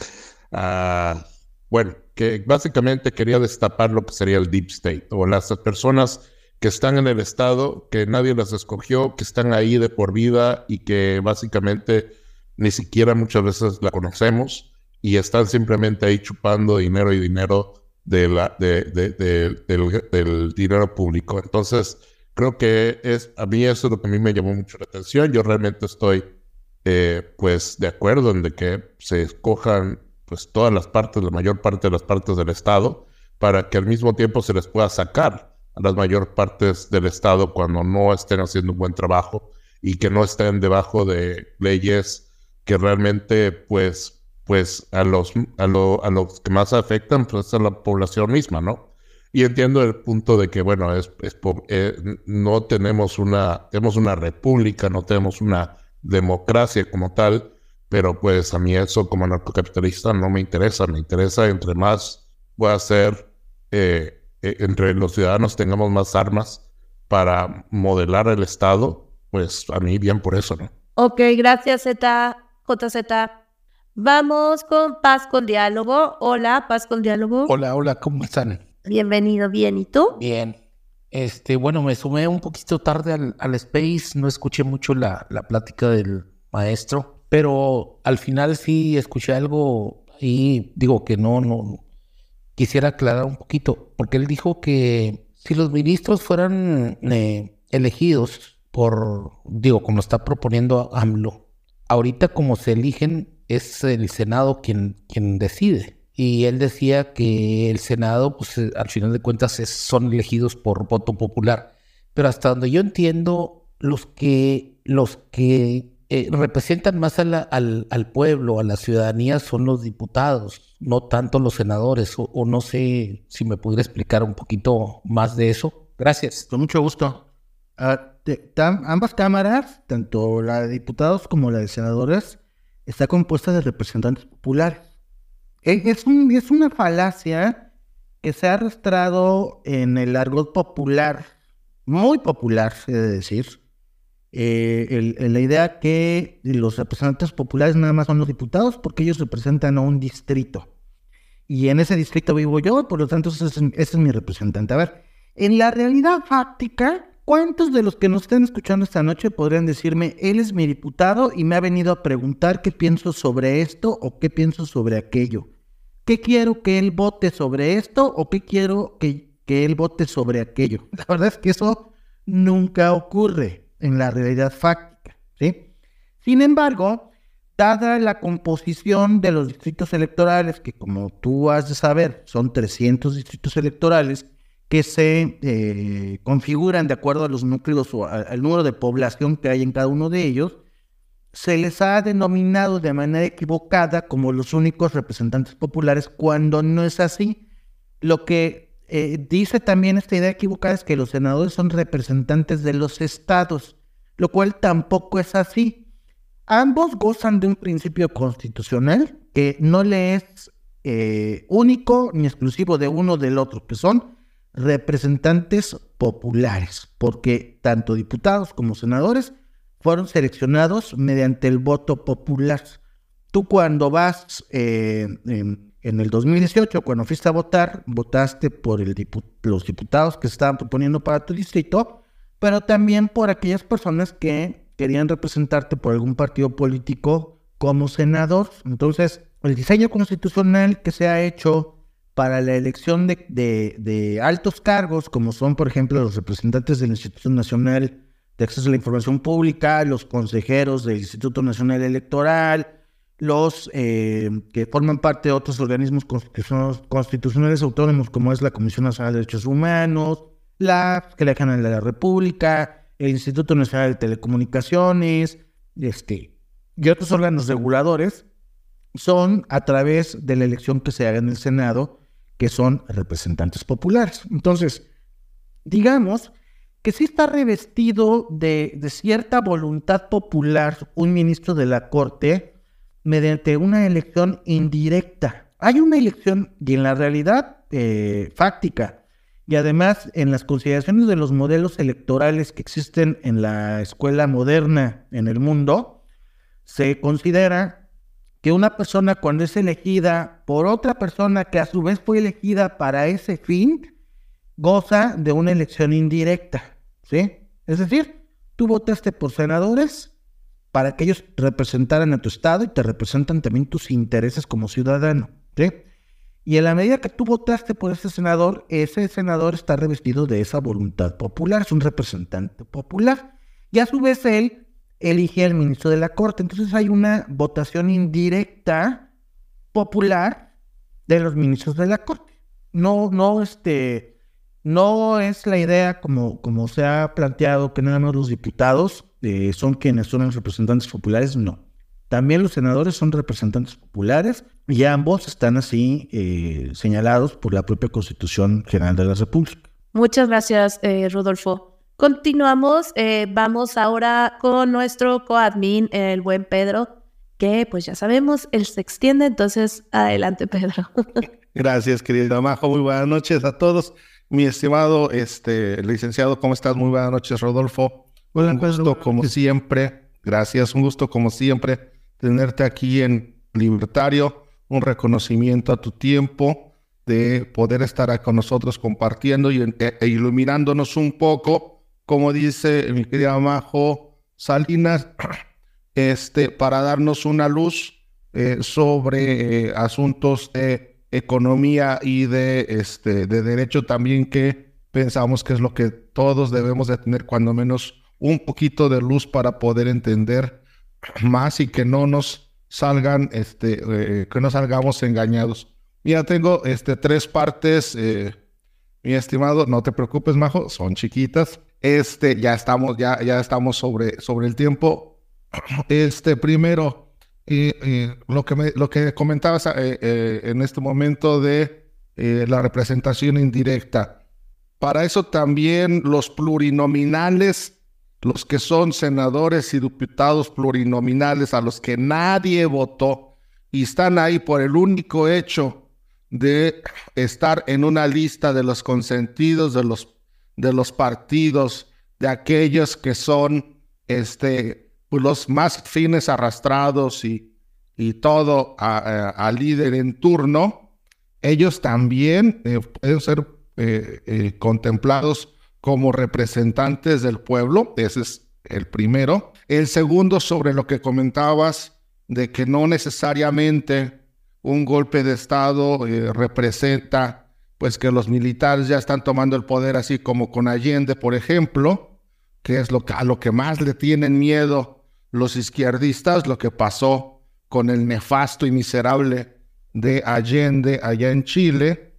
Ah, bueno, que básicamente quería destapar lo que sería el deep state o las personas que están en el Estado, que nadie las escogió, que están ahí de por vida y que básicamente ni siquiera muchas veces la conocemos y están simplemente ahí chupando dinero y dinero de la, de, del, del, dinero público. Entonces, creo que es, a mí eso es lo que a mí me llamó mucho la atención. Yo realmente estoy eh, pues de acuerdo en que se escojan pues todas las partes, la mayor parte de las partes del Estado, para que al mismo tiempo se les pueda sacar a las mayor partes del Estado cuando no estén haciendo un buen trabajo y que no estén debajo de leyes que realmente pues pues a los a, a los que más afectan pues a la población misma, ¿no? Y entiendo el punto de que bueno, es, eh, no tenemos una tenemos una república, no tenemos una democracia como tal, pero pues a mí eso como narcocapitalista no me interesa, me interesa entre más pueda ser, eh, eh, entre los ciudadanos tengamos más armas para modelar el Estado, pues a mí bien por eso, ¿no? Ok, gracias Z, JZ. Vamos con Paz con Diálogo. Hola, Paz con Diálogo. Hola, hola, ¿cómo están? Bienvenido, bien. ¿Y tú? Bien. Este, bueno, me sumé un poquito tarde al, al Space, no escuché mucho la, la plática del maestro, pero al final sí escuché algo y digo que no, no, quisiera aclarar un poquito, porque él dijo que si los ministros fueran eh, elegidos por, digo, como está proponiendo AMLO, ahorita como se eligen es el Senado quien, quien decide. Y él decía que el Senado, pues eh, al final de cuentas, son elegidos por voto popular. Pero hasta donde yo entiendo, los que, los que eh, representan más al, al, pueblo, a la ciudadanía, son los diputados, no tanto los senadores. O, no sé si me pudiera explicar un poquito más de eso. Gracias. Con mucho gusto. Te, ambas cámaras, tanto la de diputados como la de senadores, está compuesta de representantes populares. Es, un, es una falacia que se ha arrastrado en el argot popular, muy popular, he de decir, eh, la idea que los representantes populares nada más son los diputados porque ellos representan a un distrito. Y en ese distrito vivo yo, por lo tanto, ese es, ese es mi representante. A ver, en la realidad fáctica, ¿Cuántos de los que nos estén escuchando esta noche podrían decirme, él es mi diputado y me ha venido a preguntar qué pienso sobre esto o qué pienso sobre aquello? ¿Qué quiero que él vote sobre esto o qué quiero que, que él vote sobre aquello? <laughs> La verdad es que eso nunca ocurre en la realidad fáctica, ¿sí? Sin embargo, dada la composición de los distritos electorales, que como tú has de saber, son 300 distritos electorales, que se eh, configuran de acuerdo a los núcleos o al número de población que hay en cada uno de ellos, se les ha denominado de manera equivocada como los únicos representantes populares cuando no es así. Lo que eh, dice también esta idea equivocada es que los senadores son representantes de los estados, lo cual tampoco es así. Ambos gozan de un principio constitucional que no le es eh, único ni exclusivo de uno del otro, que son representantes populares, porque tanto diputados como senadores fueron seleccionados mediante el voto popular. Tú cuando vas eh, en, el 2018, cuando fuiste a votar, votaste por los diputados que se estaban proponiendo para tu distrito, pero también por aquellas personas que querían representarte por algún partido político como senador. Entonces, el diseño constitucional que se ha hecho para la elección de, altos cargos, como son, por ejemplo, los representantes del Instituto Nacional de Acceso a la Información Pública, los consejeros del Instituto Nacional Electoral, los eh, que forman parte de otros organismos constitucionales autónomos, como es la Comisión Nacional de Derechos Humanos, la Fiscalía General de la República, el Instituto Nacional de Telecomunicaciones, este, y otros órganos reguladores, son a través de la elección que se haga en el Senado que son representantes populares. Entonces, digamos que sí está revestido de, cierta voluntad popular un ministro de la Corte mediante una elección indirecta. Hay una elección y en la realidad eh, fáctica y además en las consideraciones de los modelos electorales que existen en la escuela moderna en el mundo, se considera que una persona cuando es elegida por otra persona que a su vez fue elegida para ese fin, goza de una elección indirecta, ¿sí? Es decir, tú votaste por senadores para que ellos representaran a tu estado y te representan también tus intereses como ciudadano, ¿sí? Y en la medida que tú votaste por ese senador, ese senador está revestido de esa voluntad popular, es un representante popular. Y a su vez él elige al ministro de la Corte. Entonces hay una votación indirecta popular de los ministros de la Corte. No, no, este, no es la idea como, como se ha planteado que nada más los diputados eh, son quienes son los representantes populares, no. También los senadores son representantes populares y ambos están así eh, señalados por la propia Constitución General de la República. Muchas gracias, eh, Rodolfo. Continuamos, eh, vamos ahora con nuestro coadmin, el buen Pedro, que pues ya sabemos, él se extiende, entonces adelante Pedro. <laughs> Gracias, querido Majo, muy buenas noches a todos. Mi estimado este, licenciado, ¿cómo estás? Muy buenas noches, Rodolfo. un gusto, como siempre. Gracias, un gusto, como siempre, tenerte aquí en Libertario. Un reconocimiento a tu tiempo de poder estar con nosotros compartiendo y, e, e iluminándonos un poco, como dice mi querida Majo Salinas, <clears throat> este, para darnos una luz eh, sobre eh, asuntos de economía y de, este, de derecho también que pensamos que es lo que todos debemos de tener cuando menos un poquito de luz para poder entender más y que no nos salgan, este, eh, que no salgamos engañados. Ya tengo este, tres partes, mi estimado, no te preocupes, Majo, son chiquitas. Este, ya estamos, ya, ya estamos sobre, sobre el tiempo. Este, primero, y, lo, que me, lo que comentabas eh, eh, en este momento de eh, la representación indirecta. Para eso también los plurinominales, los que son senadores y diputados plurinominales a los que nadie votó y están ahí por el único hecho de estar en una lista de los consentidos de los, de los partidos, de aquellos que son este, los más fines arrastrados y, y todo al líder en turno, ellos también eh, pueden ser eh, eh, contemplados como representantes del pueblo. Ese es el primero. El segundo, sobre lo que comentabas, de que no necesariamente un golpe de Estado representa pues que los militares ya están tomando el poder, así como con Allende, por ejemplo, que es lo que, a lo que más le tienen miedo los izquierdistas, lo que pasó con el nefasto y miserable de Allende allá en Chile.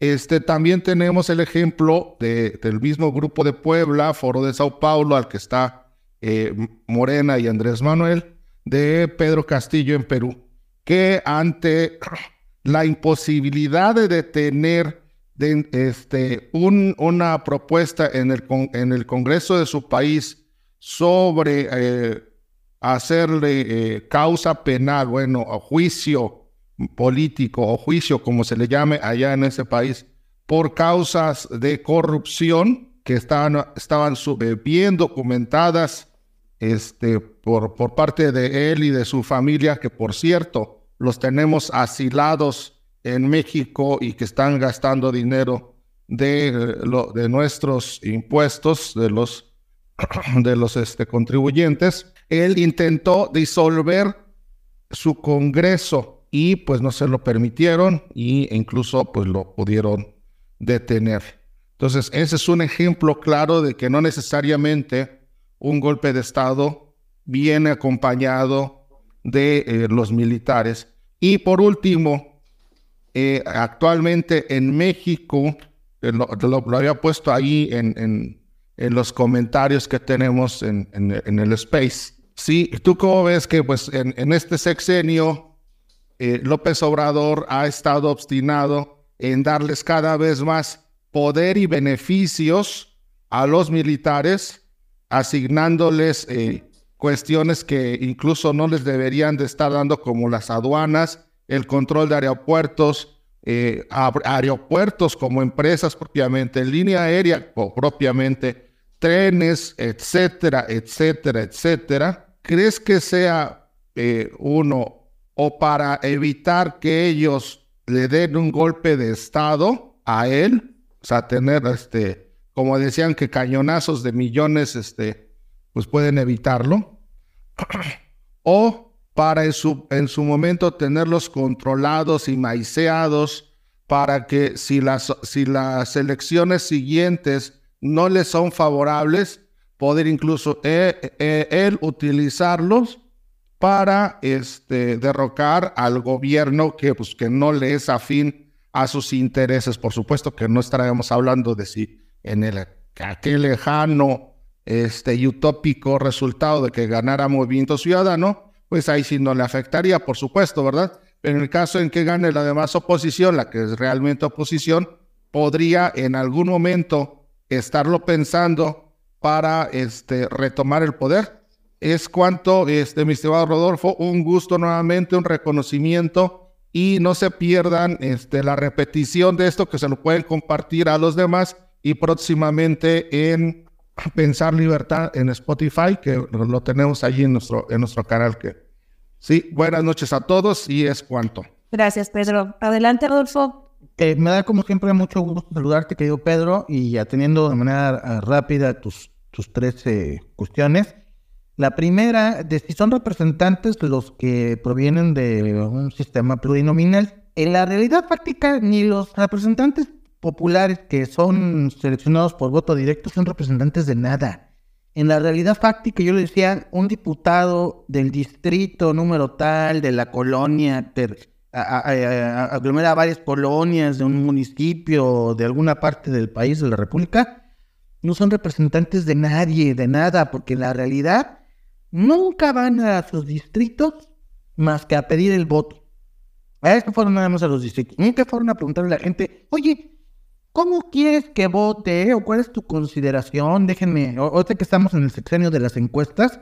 Este, también tenemos el ejemplo de, del mismo grupo de Puebla, Foro de Sao Paulo, al que está eh, Morena y Andrés Manuel, de Pedro Castillo en Perú, que ante <clears throat> la imposibilidad de tener de, este, un, una propuesta en el, en el Congreso de su país sobre eh, hacerle eh, causa penal, bueno, juicio político o juicio, como se le llame allá en ese país, por causas de corrupción que estaban, estaban bien documentadas este, por, por parte de él y de su familia, que por cierto, los tenemos asilados en México y que están gastando dinero de, eh, de nuestros impuestos, de los, <clears throat> de los este, contribuyentes él intentó disolver su Congreso y pues no se lo permitieron e incluso pues lo pudieron detener. Entonces, ese es un ejemplo claro de que no necesariamente un golpe de Estado viene acompañado de eh, los militares. Y por último, eh, actualmente en México, eh, lo, había puesto ahí en, en, los comentarios que tenemos en, en el Space, Sí, ¿tú cómo ves que pues en, este sexenio eh, López Obrador ha estado obstinado en darles cada vez más poder y beneficios a los militares, asignándoles eh, cuestiones que incluso no les deberían de estar dando como las aduanas, el control de aeropuertos, eh, aeropuertos como empresas propiamente, línea aérea propiamente, trenes, etcétera, etcétera, etcétera ¿crees que sea eh, uno o para evitar que ellos le den un golpe de estado a él, o sea, tener este, como decían que cañonazos de millones, este, pues pueden evitarlo, <clears throat> o para en su, en su momento tenerlos controlados y maiceados para que si las, si las elecciones siguientes no les son favorables, poder incluso eh, eh, él utilizarlos para este, derrocar al gobierno que, pues, que no le es afín a sus intereses. Por supuesto que no estaríamos hablando de si en el aquel lejano este, y utópico resultado de que ganara Movimiento Ciudadano, pues ahí sí no le afectaría, por supuesto, ¿verdad? Pero en el caso en que gane la demás oposición, la que es realmente oposición, podría en algún momento estarlo pensando para este, retomar el poder. Es cuanto, este, mi estimado Rodolfo, un gusto nuevamente, un reconocimiento y no se pierdan este, la repetición de esto que se lo pueden compartir a los demás y próximamente en Pensar Libertad en Spotify, que lo tenemos allí en nuestro, en nuestro canal. Que... Sí, buenas noches a todos y es cuanto. Gracias, Pedro. Adelante, Rodolfo. Eh, me da como siempre mucho gusto saludarte, querido Pedro, y atendiendo de manera ah, rápida tus, tus tres cuestiones. La primera, de si son representantes los que provienen de un sistema plurinominal. En la realidad práctica, ni los representantes populares que son seleccionados por voto directo son representantes de nada. En la realidad fáctica, yo le decía, un diputado del distrito número tal, de la colonia, aglomera varias colonias de un municipio, de alguna parte del país, de la República, no son representantes de nadie, de nada, porque en la realidad nunca van a sus distritos más que a pedir el voto. A eso fueron nada más a los distritos. Nunca fueron a preguntarle a la gente, oye, ¿cómo quieres que vote? ¿O cuál es tu consideración? Déjenme, ahorita que estamos en el sexenio de las encuestas,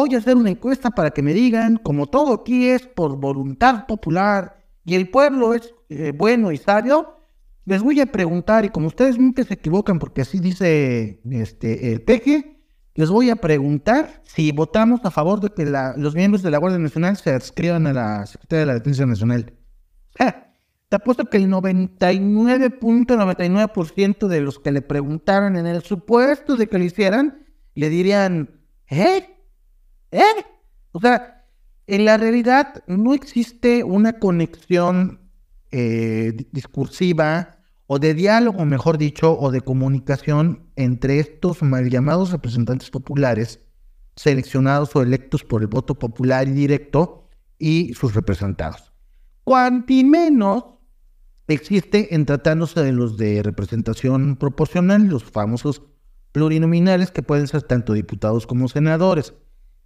voy a hacer una encuesta para que me digan, como todo aquí es por voluntad popular y el pueblo es eh, bueno y sabio, les voy a preguntar, y como ustedes nunca se equivocan, porque así dice este, el peje, les voy a preguntar si votamos a favor de que los miembros de la Guardia Nacional se adscriban a la Secretaría de la Defensa Nacional. te apuesto que el 99.99% de los que le preguntaron en el supuesto de que lo hicieran, le dirían, ¿eh? ¿Eh? O sea, en la realidad no existe una conexión eh, discursiva o de diálogo, mejor dicho, o de comunicación entre estos mal llamados representantes populares, seleccionados o electos por el voto popular y directo, y sus representados. Cuanti menos existe en tratándose de los de representación proporcional, los famosos plurinominales que pueden ser tanto diputados como senadores.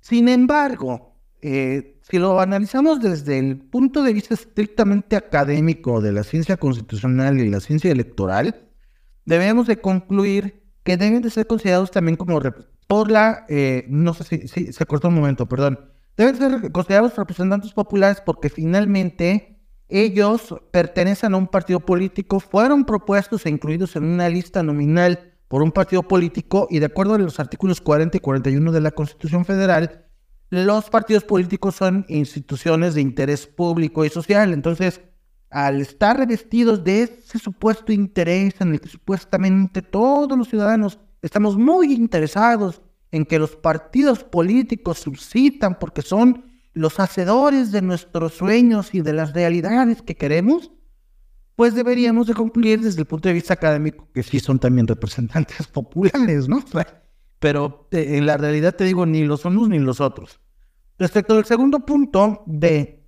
Sin embargo, eh, si lo analizamos desde el punto de vista estrictamente académico de la ciencia constitucional y la ciencia electoral, debemos de concluir que deben de ser considerados también como por la, eh, no sé si, se cortó un momento, perdón, deben ser considerados representantes populares porque finalmente ellos pertenecen a un partido político, fueron propuestos e incluidos en una lista nominal por un partido político y de acuerdo a los artículos 40 y 41 de la Constitución Federal, los partidos políticos son instituciones de interés público y social. Entonces, al estar revestidos de ese supuesto interés en el que supuestamente todos los ciudadanos estamos muy interesados en que los partidos políticos subsitan porque son los hacedores de nuestros sueños y de las realidades que queremos, pues deberíamos de concluir desde el punto de vista académico que sí son también representantes <laughs> populares, ¿no? pero eh, en la realidad te digo, ni los unos ni los otros. Respecto al segundo punto de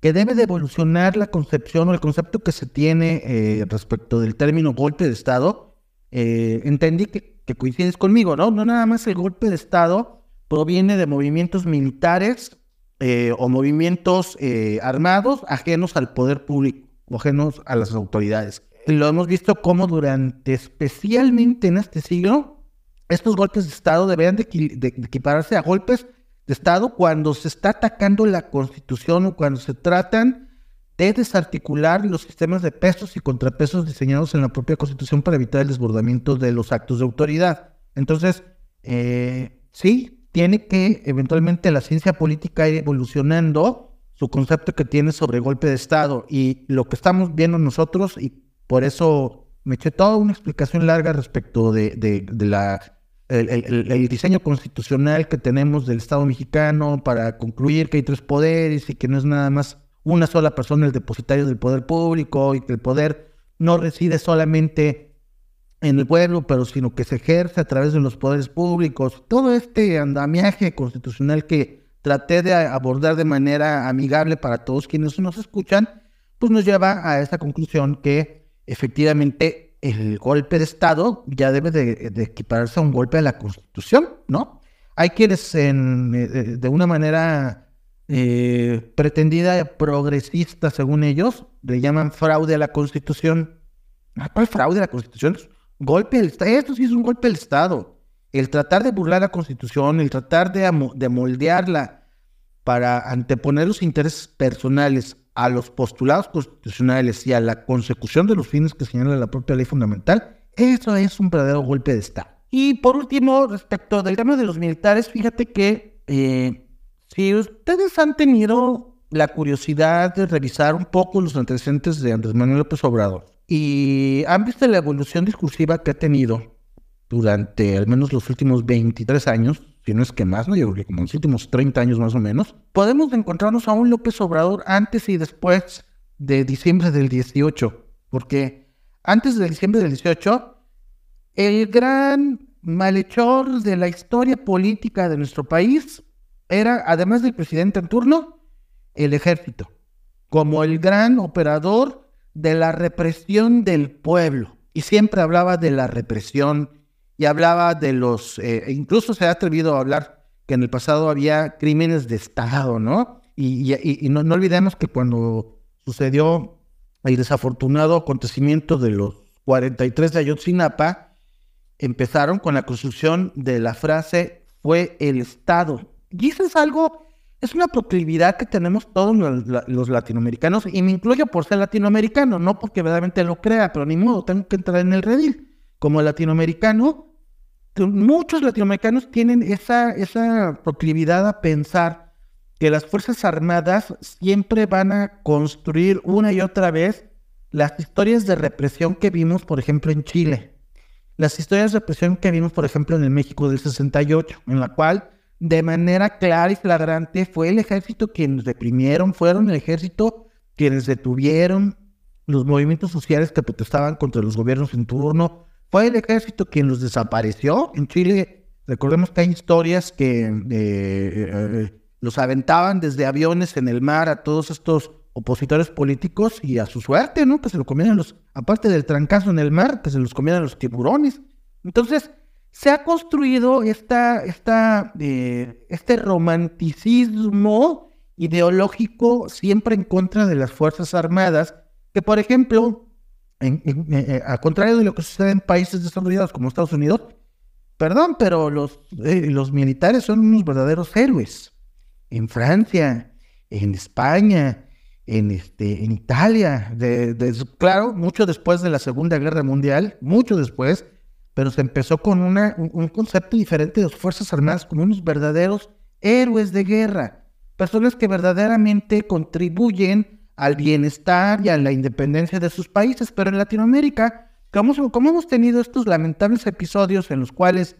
que debe de evolucionar la concepción o el concepto que se tiene eh, respecto del término golpe de Estado, eh, entendí que, coincides conmigo, ¿no? No nada más el golpe de Estado proviene de movimientos militares o movimientos armados ajenos al poder público ajenos a las autoridades. Lo hemos visto como durante, especialmente en este siglo, estos golpes de Estado deberían de, equipararse a golpes de Estado cuando se está atacando la Constitución o cuando se tratan de desarticular los sistemas de pesos y contrapesos diseñados en la propia Constitución para evitar el desbordamiento de los actos de autoridad. Entonces, eh, sí, tiene que eventualmente la ciencia política ir evolucionando su concepto que tiene sobre golpe de Estado y lo que estamos viendo nosotros, y por eso me eché toda una explicación larga respecto de, de la el, diseño constitucional que tenemos del Estado mexicano para concluir que hay tres poderes y que no es nada más una sola persona el depositario del poder público y que el poder no reside solamente en el pueblo, pero sino que se ejerce a través de los poderes públicos. Todo este andamiaje constitucional que traté de abordar de manera amigable para todos quienes nos escuchan, pues nos lleva a esa conclusión que efectivamente el golpe de Estado ya debe de, equipararse a un golpe a la Constitución, ¿no? Hay quienes en, eh, de una manera eh, pretendida progresista, según ellos, le llaman fraude a la Constitución. ¿Cuál fraude a la Constitución? Golpe al Estado. Esto sí es un golpe al Estado. El tratar de burlar la Constitución, el tratar de, de moldearla para anteponer los intereses personales a los postulados constitucionales y a la consecución de los fines que señala la propia ley fundamental, eso es un verdadero golpe de Estado. Y por último, respecto del tema de los militares, fíjate que eh, si ustedes han tenido la curiosidad de revisar un poco los antecedentes de Andrés Manuel López Obrador y han visto la evolución discursiva que ha tenido durante al menos los últimos 23 años, si no es que más, ¿no? Yo creo que como los últimos 30 años más o menos, podemos encontrarnos a un López Obrador antes y después de diciembre del 18, porque antes de diciembre del 18, el gran malhechor de la historia política de nuestro país era, además del presidente en turno, el ejército, como el gran operador de la represión del pueblo. Y siempre hablaba de la represión y hablaba de los, eh, incluso se ha atrevido a hablar que en el pasado había crímenes de Estado, ¿no? Y, no, no, olvidemos que cuando sucedió el desafortunado acontecimiento de los 43 de Ayotzinapa, empezaron con la construcción de la frase fue el Estado. Y eso es algo, es una proclividad que tenemos todos los, latinoamericanos, y me incluyo por ser latinoamericano, no porque verdaderamente lo crea, pero ni modo, tengo que entrar en el redil. Como latinoamericano, muchos latinoamericanos tienen esa, esa proclividad a pensar que las Fuerzas Armadas siempre van a construir una y otra vez las historias de represión que vimos, por ejemplo, en Chile. Las historias de represión que vimos, por ejemplo, en el México del 68, en la cual de manera clara y flagrante fue el ejército quienes reprimieron, fueron el ejército quienes detuvieron los movimientos sociales que protestaban contra los gobiernos en turno, fue el ejército quien los desapareció. En Chile, recordemos que hay historias que eh, eh, los aventaban desde aviones en el mar a todos estos opositores políticos y a su suerte, ¿no? Que se lo comieran los, aparte del trancazo en el mar, que se los comieran los tiburones. Entonces, se ha construido esta, esta, eh, este romanticismo ideológico siempre en contra de las Fuerzas Armadas, que por ejemplo, en, eh, a contrario de lo que sucede en países desarrollados como Estados Unidos, perdón, pero los, eh, los militares son unos verdaderos héroes. En Francia, en España, en, este, en Italia, de, claro, mucho después de la Segunda Guerra Mundial, mucho después, pero se empezó con una, un, concepto diferente de las Fuerzas Armadas como unos verdaderos héroes de guerra, personas que verdaderamente contribuyen al bienestar y a la independencia de sus países, pero en Latinoamérica, como, hemos tenido estos lamentables episodios en los cuales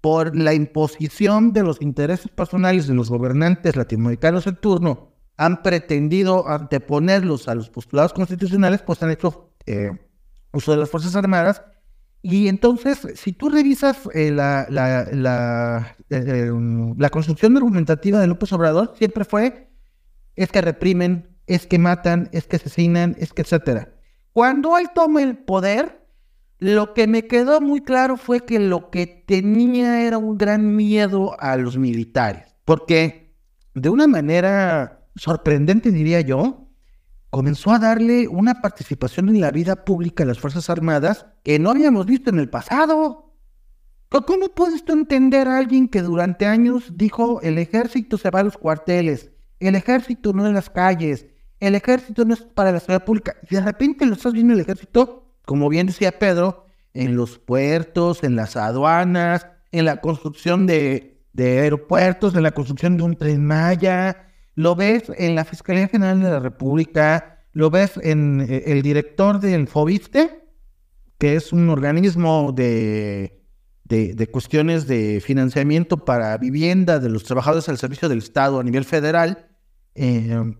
por la imposición de los intereses personales de los gobernantes latinoamericanos en turno, han pretendido anteponerlos a los postulados constitucionales, pues han hecho eh, uso de las Fuerzas Armadas. Y entonces, si tú revisas eh, la, eh, la, construcción argumentativa de López Obrador, siempre fue, es que reprimen, es que matan, es que asesinan, es que etcétera. Cuando él toma el poder, lo que me quedó muy claro fue que lo que tenía era un gran miedo a los militares, porque de una manera sorprendente, diría yo, comenzó a darle una participación en la vida pública de las Fuerzas Armadas que no habíamos visto en el pasado. ¿Cómo puedes tú entender a alguien que durante años dijo el ejército se va a los cuarteles, el ejército no en las calles, el ejército no es para la seguridad pública? Y de repente lo estás viendo el ejército, como bien decía Pedro, en los puertos, en las aduanas, en la construcción de, aeropuertos, en la construcción de un tren Maya, lo ves en la Fiscalía General de la República, lo ves en eh, el director del FOBISTE, que es un organismo de, de, cuestiones de financiamiento para vivienda de los trabajadores al servicio del Estado a nivel federal. Eh,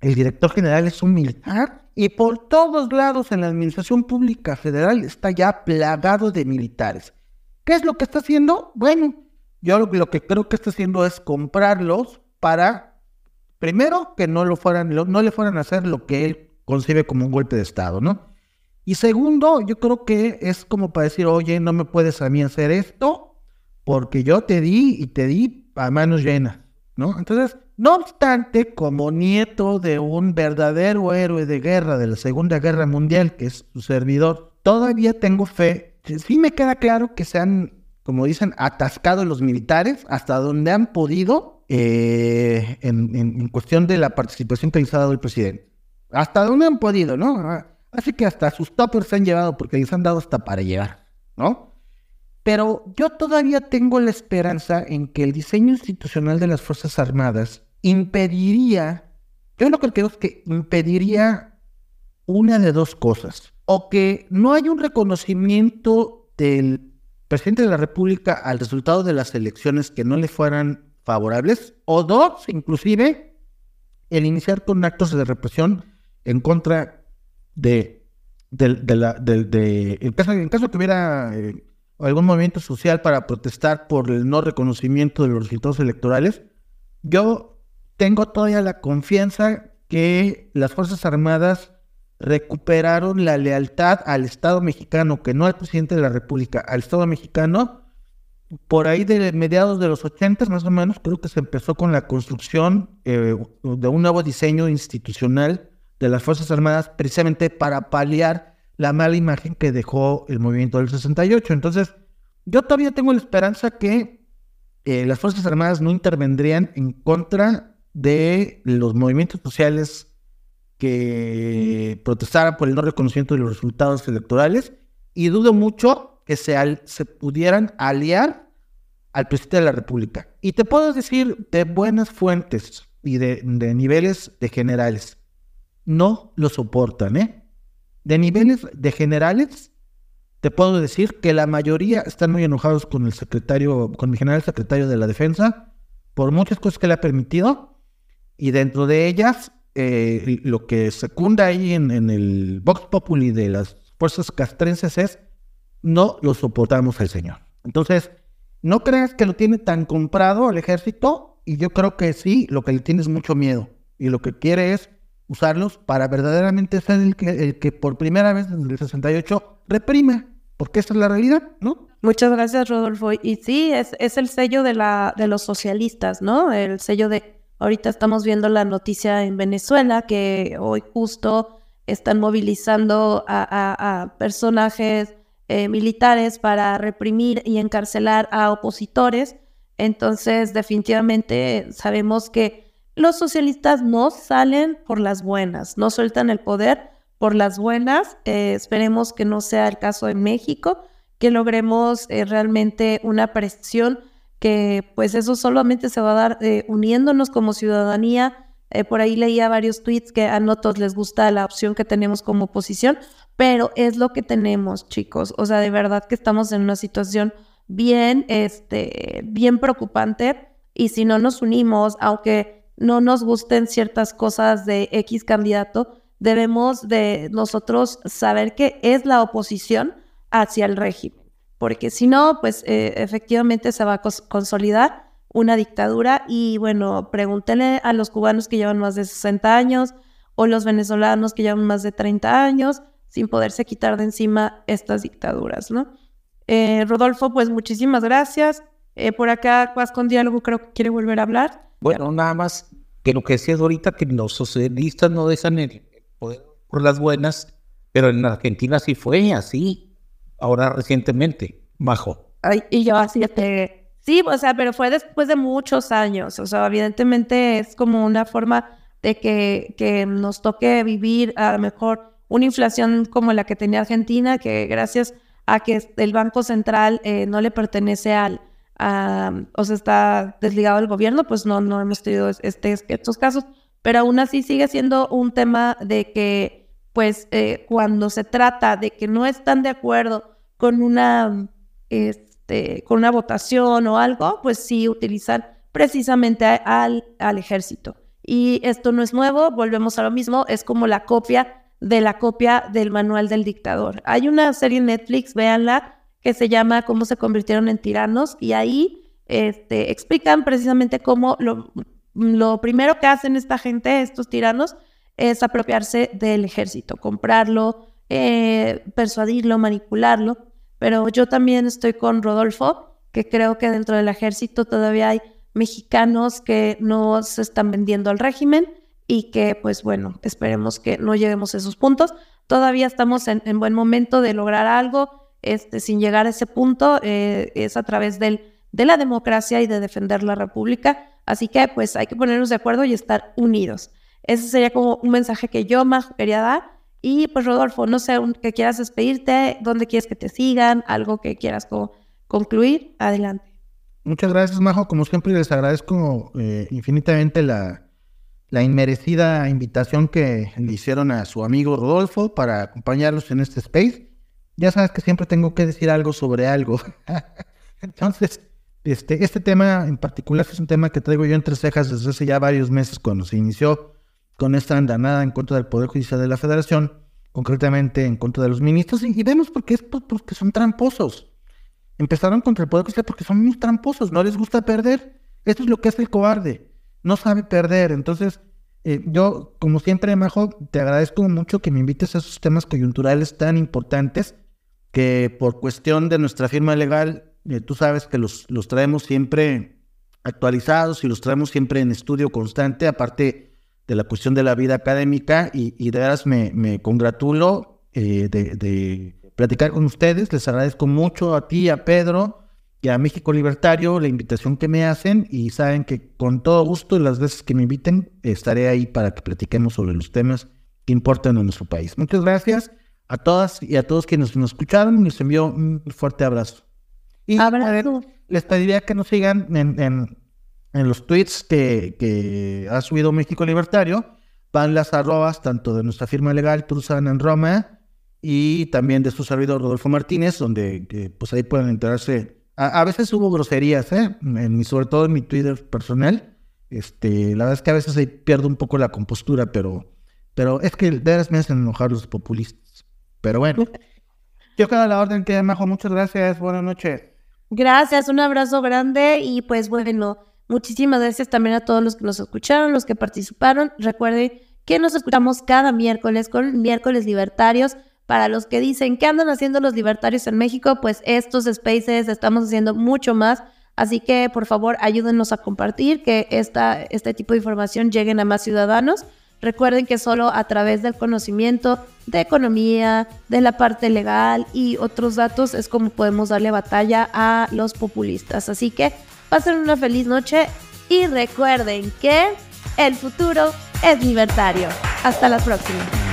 el director general es un militar y por todos lados en la administración pública federal está ya plagado de militares. ¿Qué es lo que está haciendo? Bueno, yo lo que creo que está haciendo es comprarlos para Primero, que no, no le fueran a hacer lo que él concibe como un golpe de Estado, ¿no? Y segundo, yo creo que es como para decir, oye, no me puedes a mí hacer esto porque yo te di y te di a manos llenas, ¿no? Entonces, no obstante, como nieto de un verdadero héroe de guerra de la Segunda Guerra Mundial, que es su servidor, todavía tengo fe. Sí me queda claro que se han, como dicen, atascado los militares hasta donde han podido eh, en, cuestión de la participación que les ha dado el presidente. Hasta donde han podido, ¿no? Así que hasta sus toppers se han llevado porque les han dado hasta para llevar, ¿no? Pero yo todavía tengo la esperanza en que el diseño institucional de las Fuerzas Armadas impediría, yo lo que creo es que impediría una de dos cosas. O que no hay un reconocimiento del presidente de la República al resultado de las elecciones que no le fueran favorables. O dos, inclusive, el iniciar con actos de represión en contra de, de, la, de, en, caso, caso que hubiera eh, algún movimiento social para protestar por el no reconocimiento de los resultados electorales, yo tengo todavía la confianza que las Fuerzas Armadas recuperaron la lealtad al Estado mexicano, que no al presidente de la República, al Estado mexicano, por ahí de mediados de los 80 más o menos, creo que se empezó con la construcción eh, de un nuevo diseño institucional de las Fuerzas Armadas, precisamente para paliar la mala imagen que dejó el movimiento del 68. Entonces, yo todavía tengo la esperanza que eh, las Fuerzas Armadas no intervendrían en contra de los movimientos sociales que protestaran por el no reconocimiento de los resultados electorales y dudo mucho que se, pudieran aliar al presidente de la República. Y te puedo decir de buenas fuentes y de, de niveles de generales, no lo soportan, ¿eh? De niveles de generales, te puedo decir que la mayoría están muy enojados con el secretario, con el general secretario de la defensa, por muchas cosas que le ha permitido, y dentro de ellas, eh, lo que secunda ahí en, el Vox Populi de las fuerzas castrenses es, no lo soportamos al señor. Entonces, no creas que lo tiene tan comprado el ejército, y yo creo que sí, lo que le tiene es mucho miedo, y lo que quiere es usarlos para verdaderamente ser el que, el que por primera vez en el 68 reprime, porque esa es la realidad, ¿no? Muchas gracias, Rodolfo. Y sí, es, es el sello de, la, de los socialistas, ¿no? El sello de, ahorita estamos viendo la noticia en Venezuela, que hoy justo están movilizando a, personajes eh, militares para reprimir y encarcelar a opositores. Entonces, definitivamente sabemos que los socialistas no salen por las buenas, no sueltan el poder por las buenas. Eh, esperemos que no sea el caso en México, que logremos eh, realmente una presión que pues eso solamente se va a dar eh, uniéndonos como ciudadanía. por ahí leía varios tweets que a no todos les gusta la opción que tenemos como oposición, pero es lo que tenemos, chicos. O sea, de verdad que estamos en una situación bien, este, bien preocupante. Y si no nos unimos, aunque no nos gusten ciertas cosas de X candidato, debemos de nosotros saber que es la oposición hacia el régimen, porque si no, pues eh, efectivamente se va a consolidar una dictadura y bueno, pregúntenle a los cubanos que llevan más de 60 años o los venezolanos que llevan más de 30 años sin poderse quitar de encima estas dictaduras, ¿no? Eh, Rodolfo, pues muchísimas gracias. Eh, por acá, Cuas con Diálogo creo que quiere volver a hablar. Bueno, nada más que lo que decías ahorita, que los socialistas no dejan el poder por las buenas, pero en Argentina sí fue así, ahora recientemente, bajo. Ay, y yo así, este, sí, o sea, pero fue después de muchos años, o sea, evidentemente es como una forma de que, que nos toque vivir a lo mejor una inflación como la que tenía Argentina, que gracias a que el Banco Central eh, no le pertenece al, o sea, está desligado del gobierno, pues no, no hemos tenido este, estos casos, pero aún así sigue siendo un tema de que, pues, eh, cuando se trata de que no están de acuerdo con una, este, con una votación o algo, pues sí utilizan precisamente al, al ejército. Y esto no es nuevo, volvemos a lo mismo, es como la copia de la copia del manual del dictador. Hay una serie en Netflix, véanla, que se llama Cómo se convirtieron en tiranos y ahí este, explican precisamente cómo lo, lo primero que hacen esta gente, estos tiranos, es apropiarse del ejército, comprarlo, eh, persuadirlo, manipularlo. Pero yo también estoy con Rodolfo, que creo que dentro del ejército todavía hay mexicanos que no se están vendiendo al régimen y que, pues bueno, esperemos que no lleguemos a esos puntos. Todavía estamos en, en buen momento de lograr algo este, sin llegar a ese punto, eh, es a través del, de la democracia y de defender la república. Así que pues hay que ponernos de acuerdo y estar unidos. Ese sería como un mensaje que yo más quería dar. Y pues Rodolfo, no sé, que quieras despedirte, dónde quieres que te sigan, algo que quieras concluir, adelante. Muchas gracias, Majo. Como siempre, les agradezco eh, infinitamente la, la inmerecida invitación que le hicieron a su amigo Rodolfo para acompañarlos en este space. Ya sabes que siempre tengo que decir algo sobre algo. <laughs> Entonces, este, este tema en particular es un tema que traigo yo entre cejas desde hace ya varios meses cuando se inició con esta andanada en contra del Poder Judicial de la Federación, concretamente en contra de los ministros, y, vemos por qué es porque son tramposos. Empezaron contra el Poder Judicial porque son muy tramposos, no les gusta perder. Esto es lo que es el cobarde, no sabe perder. Entonces, eh, yo, como siempre, Majo, te agradezco mucho que me invites a esos temas coyunturales tan importantes que por cuestión de nuestra firma legal, eh, tú sabes que los, los traemos siempre actualizados y los traemos siempre en estudio constante, aparte de la cuestión de la vida académica y, de veras me, congratulo eh, de, platicar con ustedes. Les agradezco mucho a ti, a Pedro y a México Libertario la invitación que me hacen y saben que con todo gusto y las veces que me inviten estaré ahí para que platiquemos sobre los temas que importan en nuestro país. Muchas gracias a todas y a todos quienes nos escucharon. Les envío un fuerte abrazo. Y les pediría que nos sigan en en los tweets que, ha subido México Libertario, van las arrobas tanto de nuestra firma legal Truzan en Roma y también de su servidor Rodolfo Martínez, donde pues ahí pueden enterarse. A, veces hubo groserías, ¿eh? En sobre todo en mi Twitter personal. Este, la verdad es que a veces ahí pierdo un poco la compostura, pero, pero es que de veras me hacen enojar los populistas. Pero bueno, <laughs> yo quedo a la orden que Majo, muchas gracias, buenas noches. Gracias, un abrazo grande y pues bueno. Muchísimas gracias también a todos los que nos escucharon, los que participaron. Recuerden que nos escuchamos cada miércoles con miércoles libertarios. Para los que dicen qué andan haciendo los libertarios en México, pues estos spaces estamos haciendo mucho más. Así que por favor ayúdenos a compartir que esta, este tipo de información lleguen a más ciudadanos. Recuerden que solo a través del conocimiento de economía, de la parte legal y otros datos es como podemos darle batalla a los populistas. Así que Pasen una feliz noche y recuerden que el futuro es libertario. Hasta la próxima.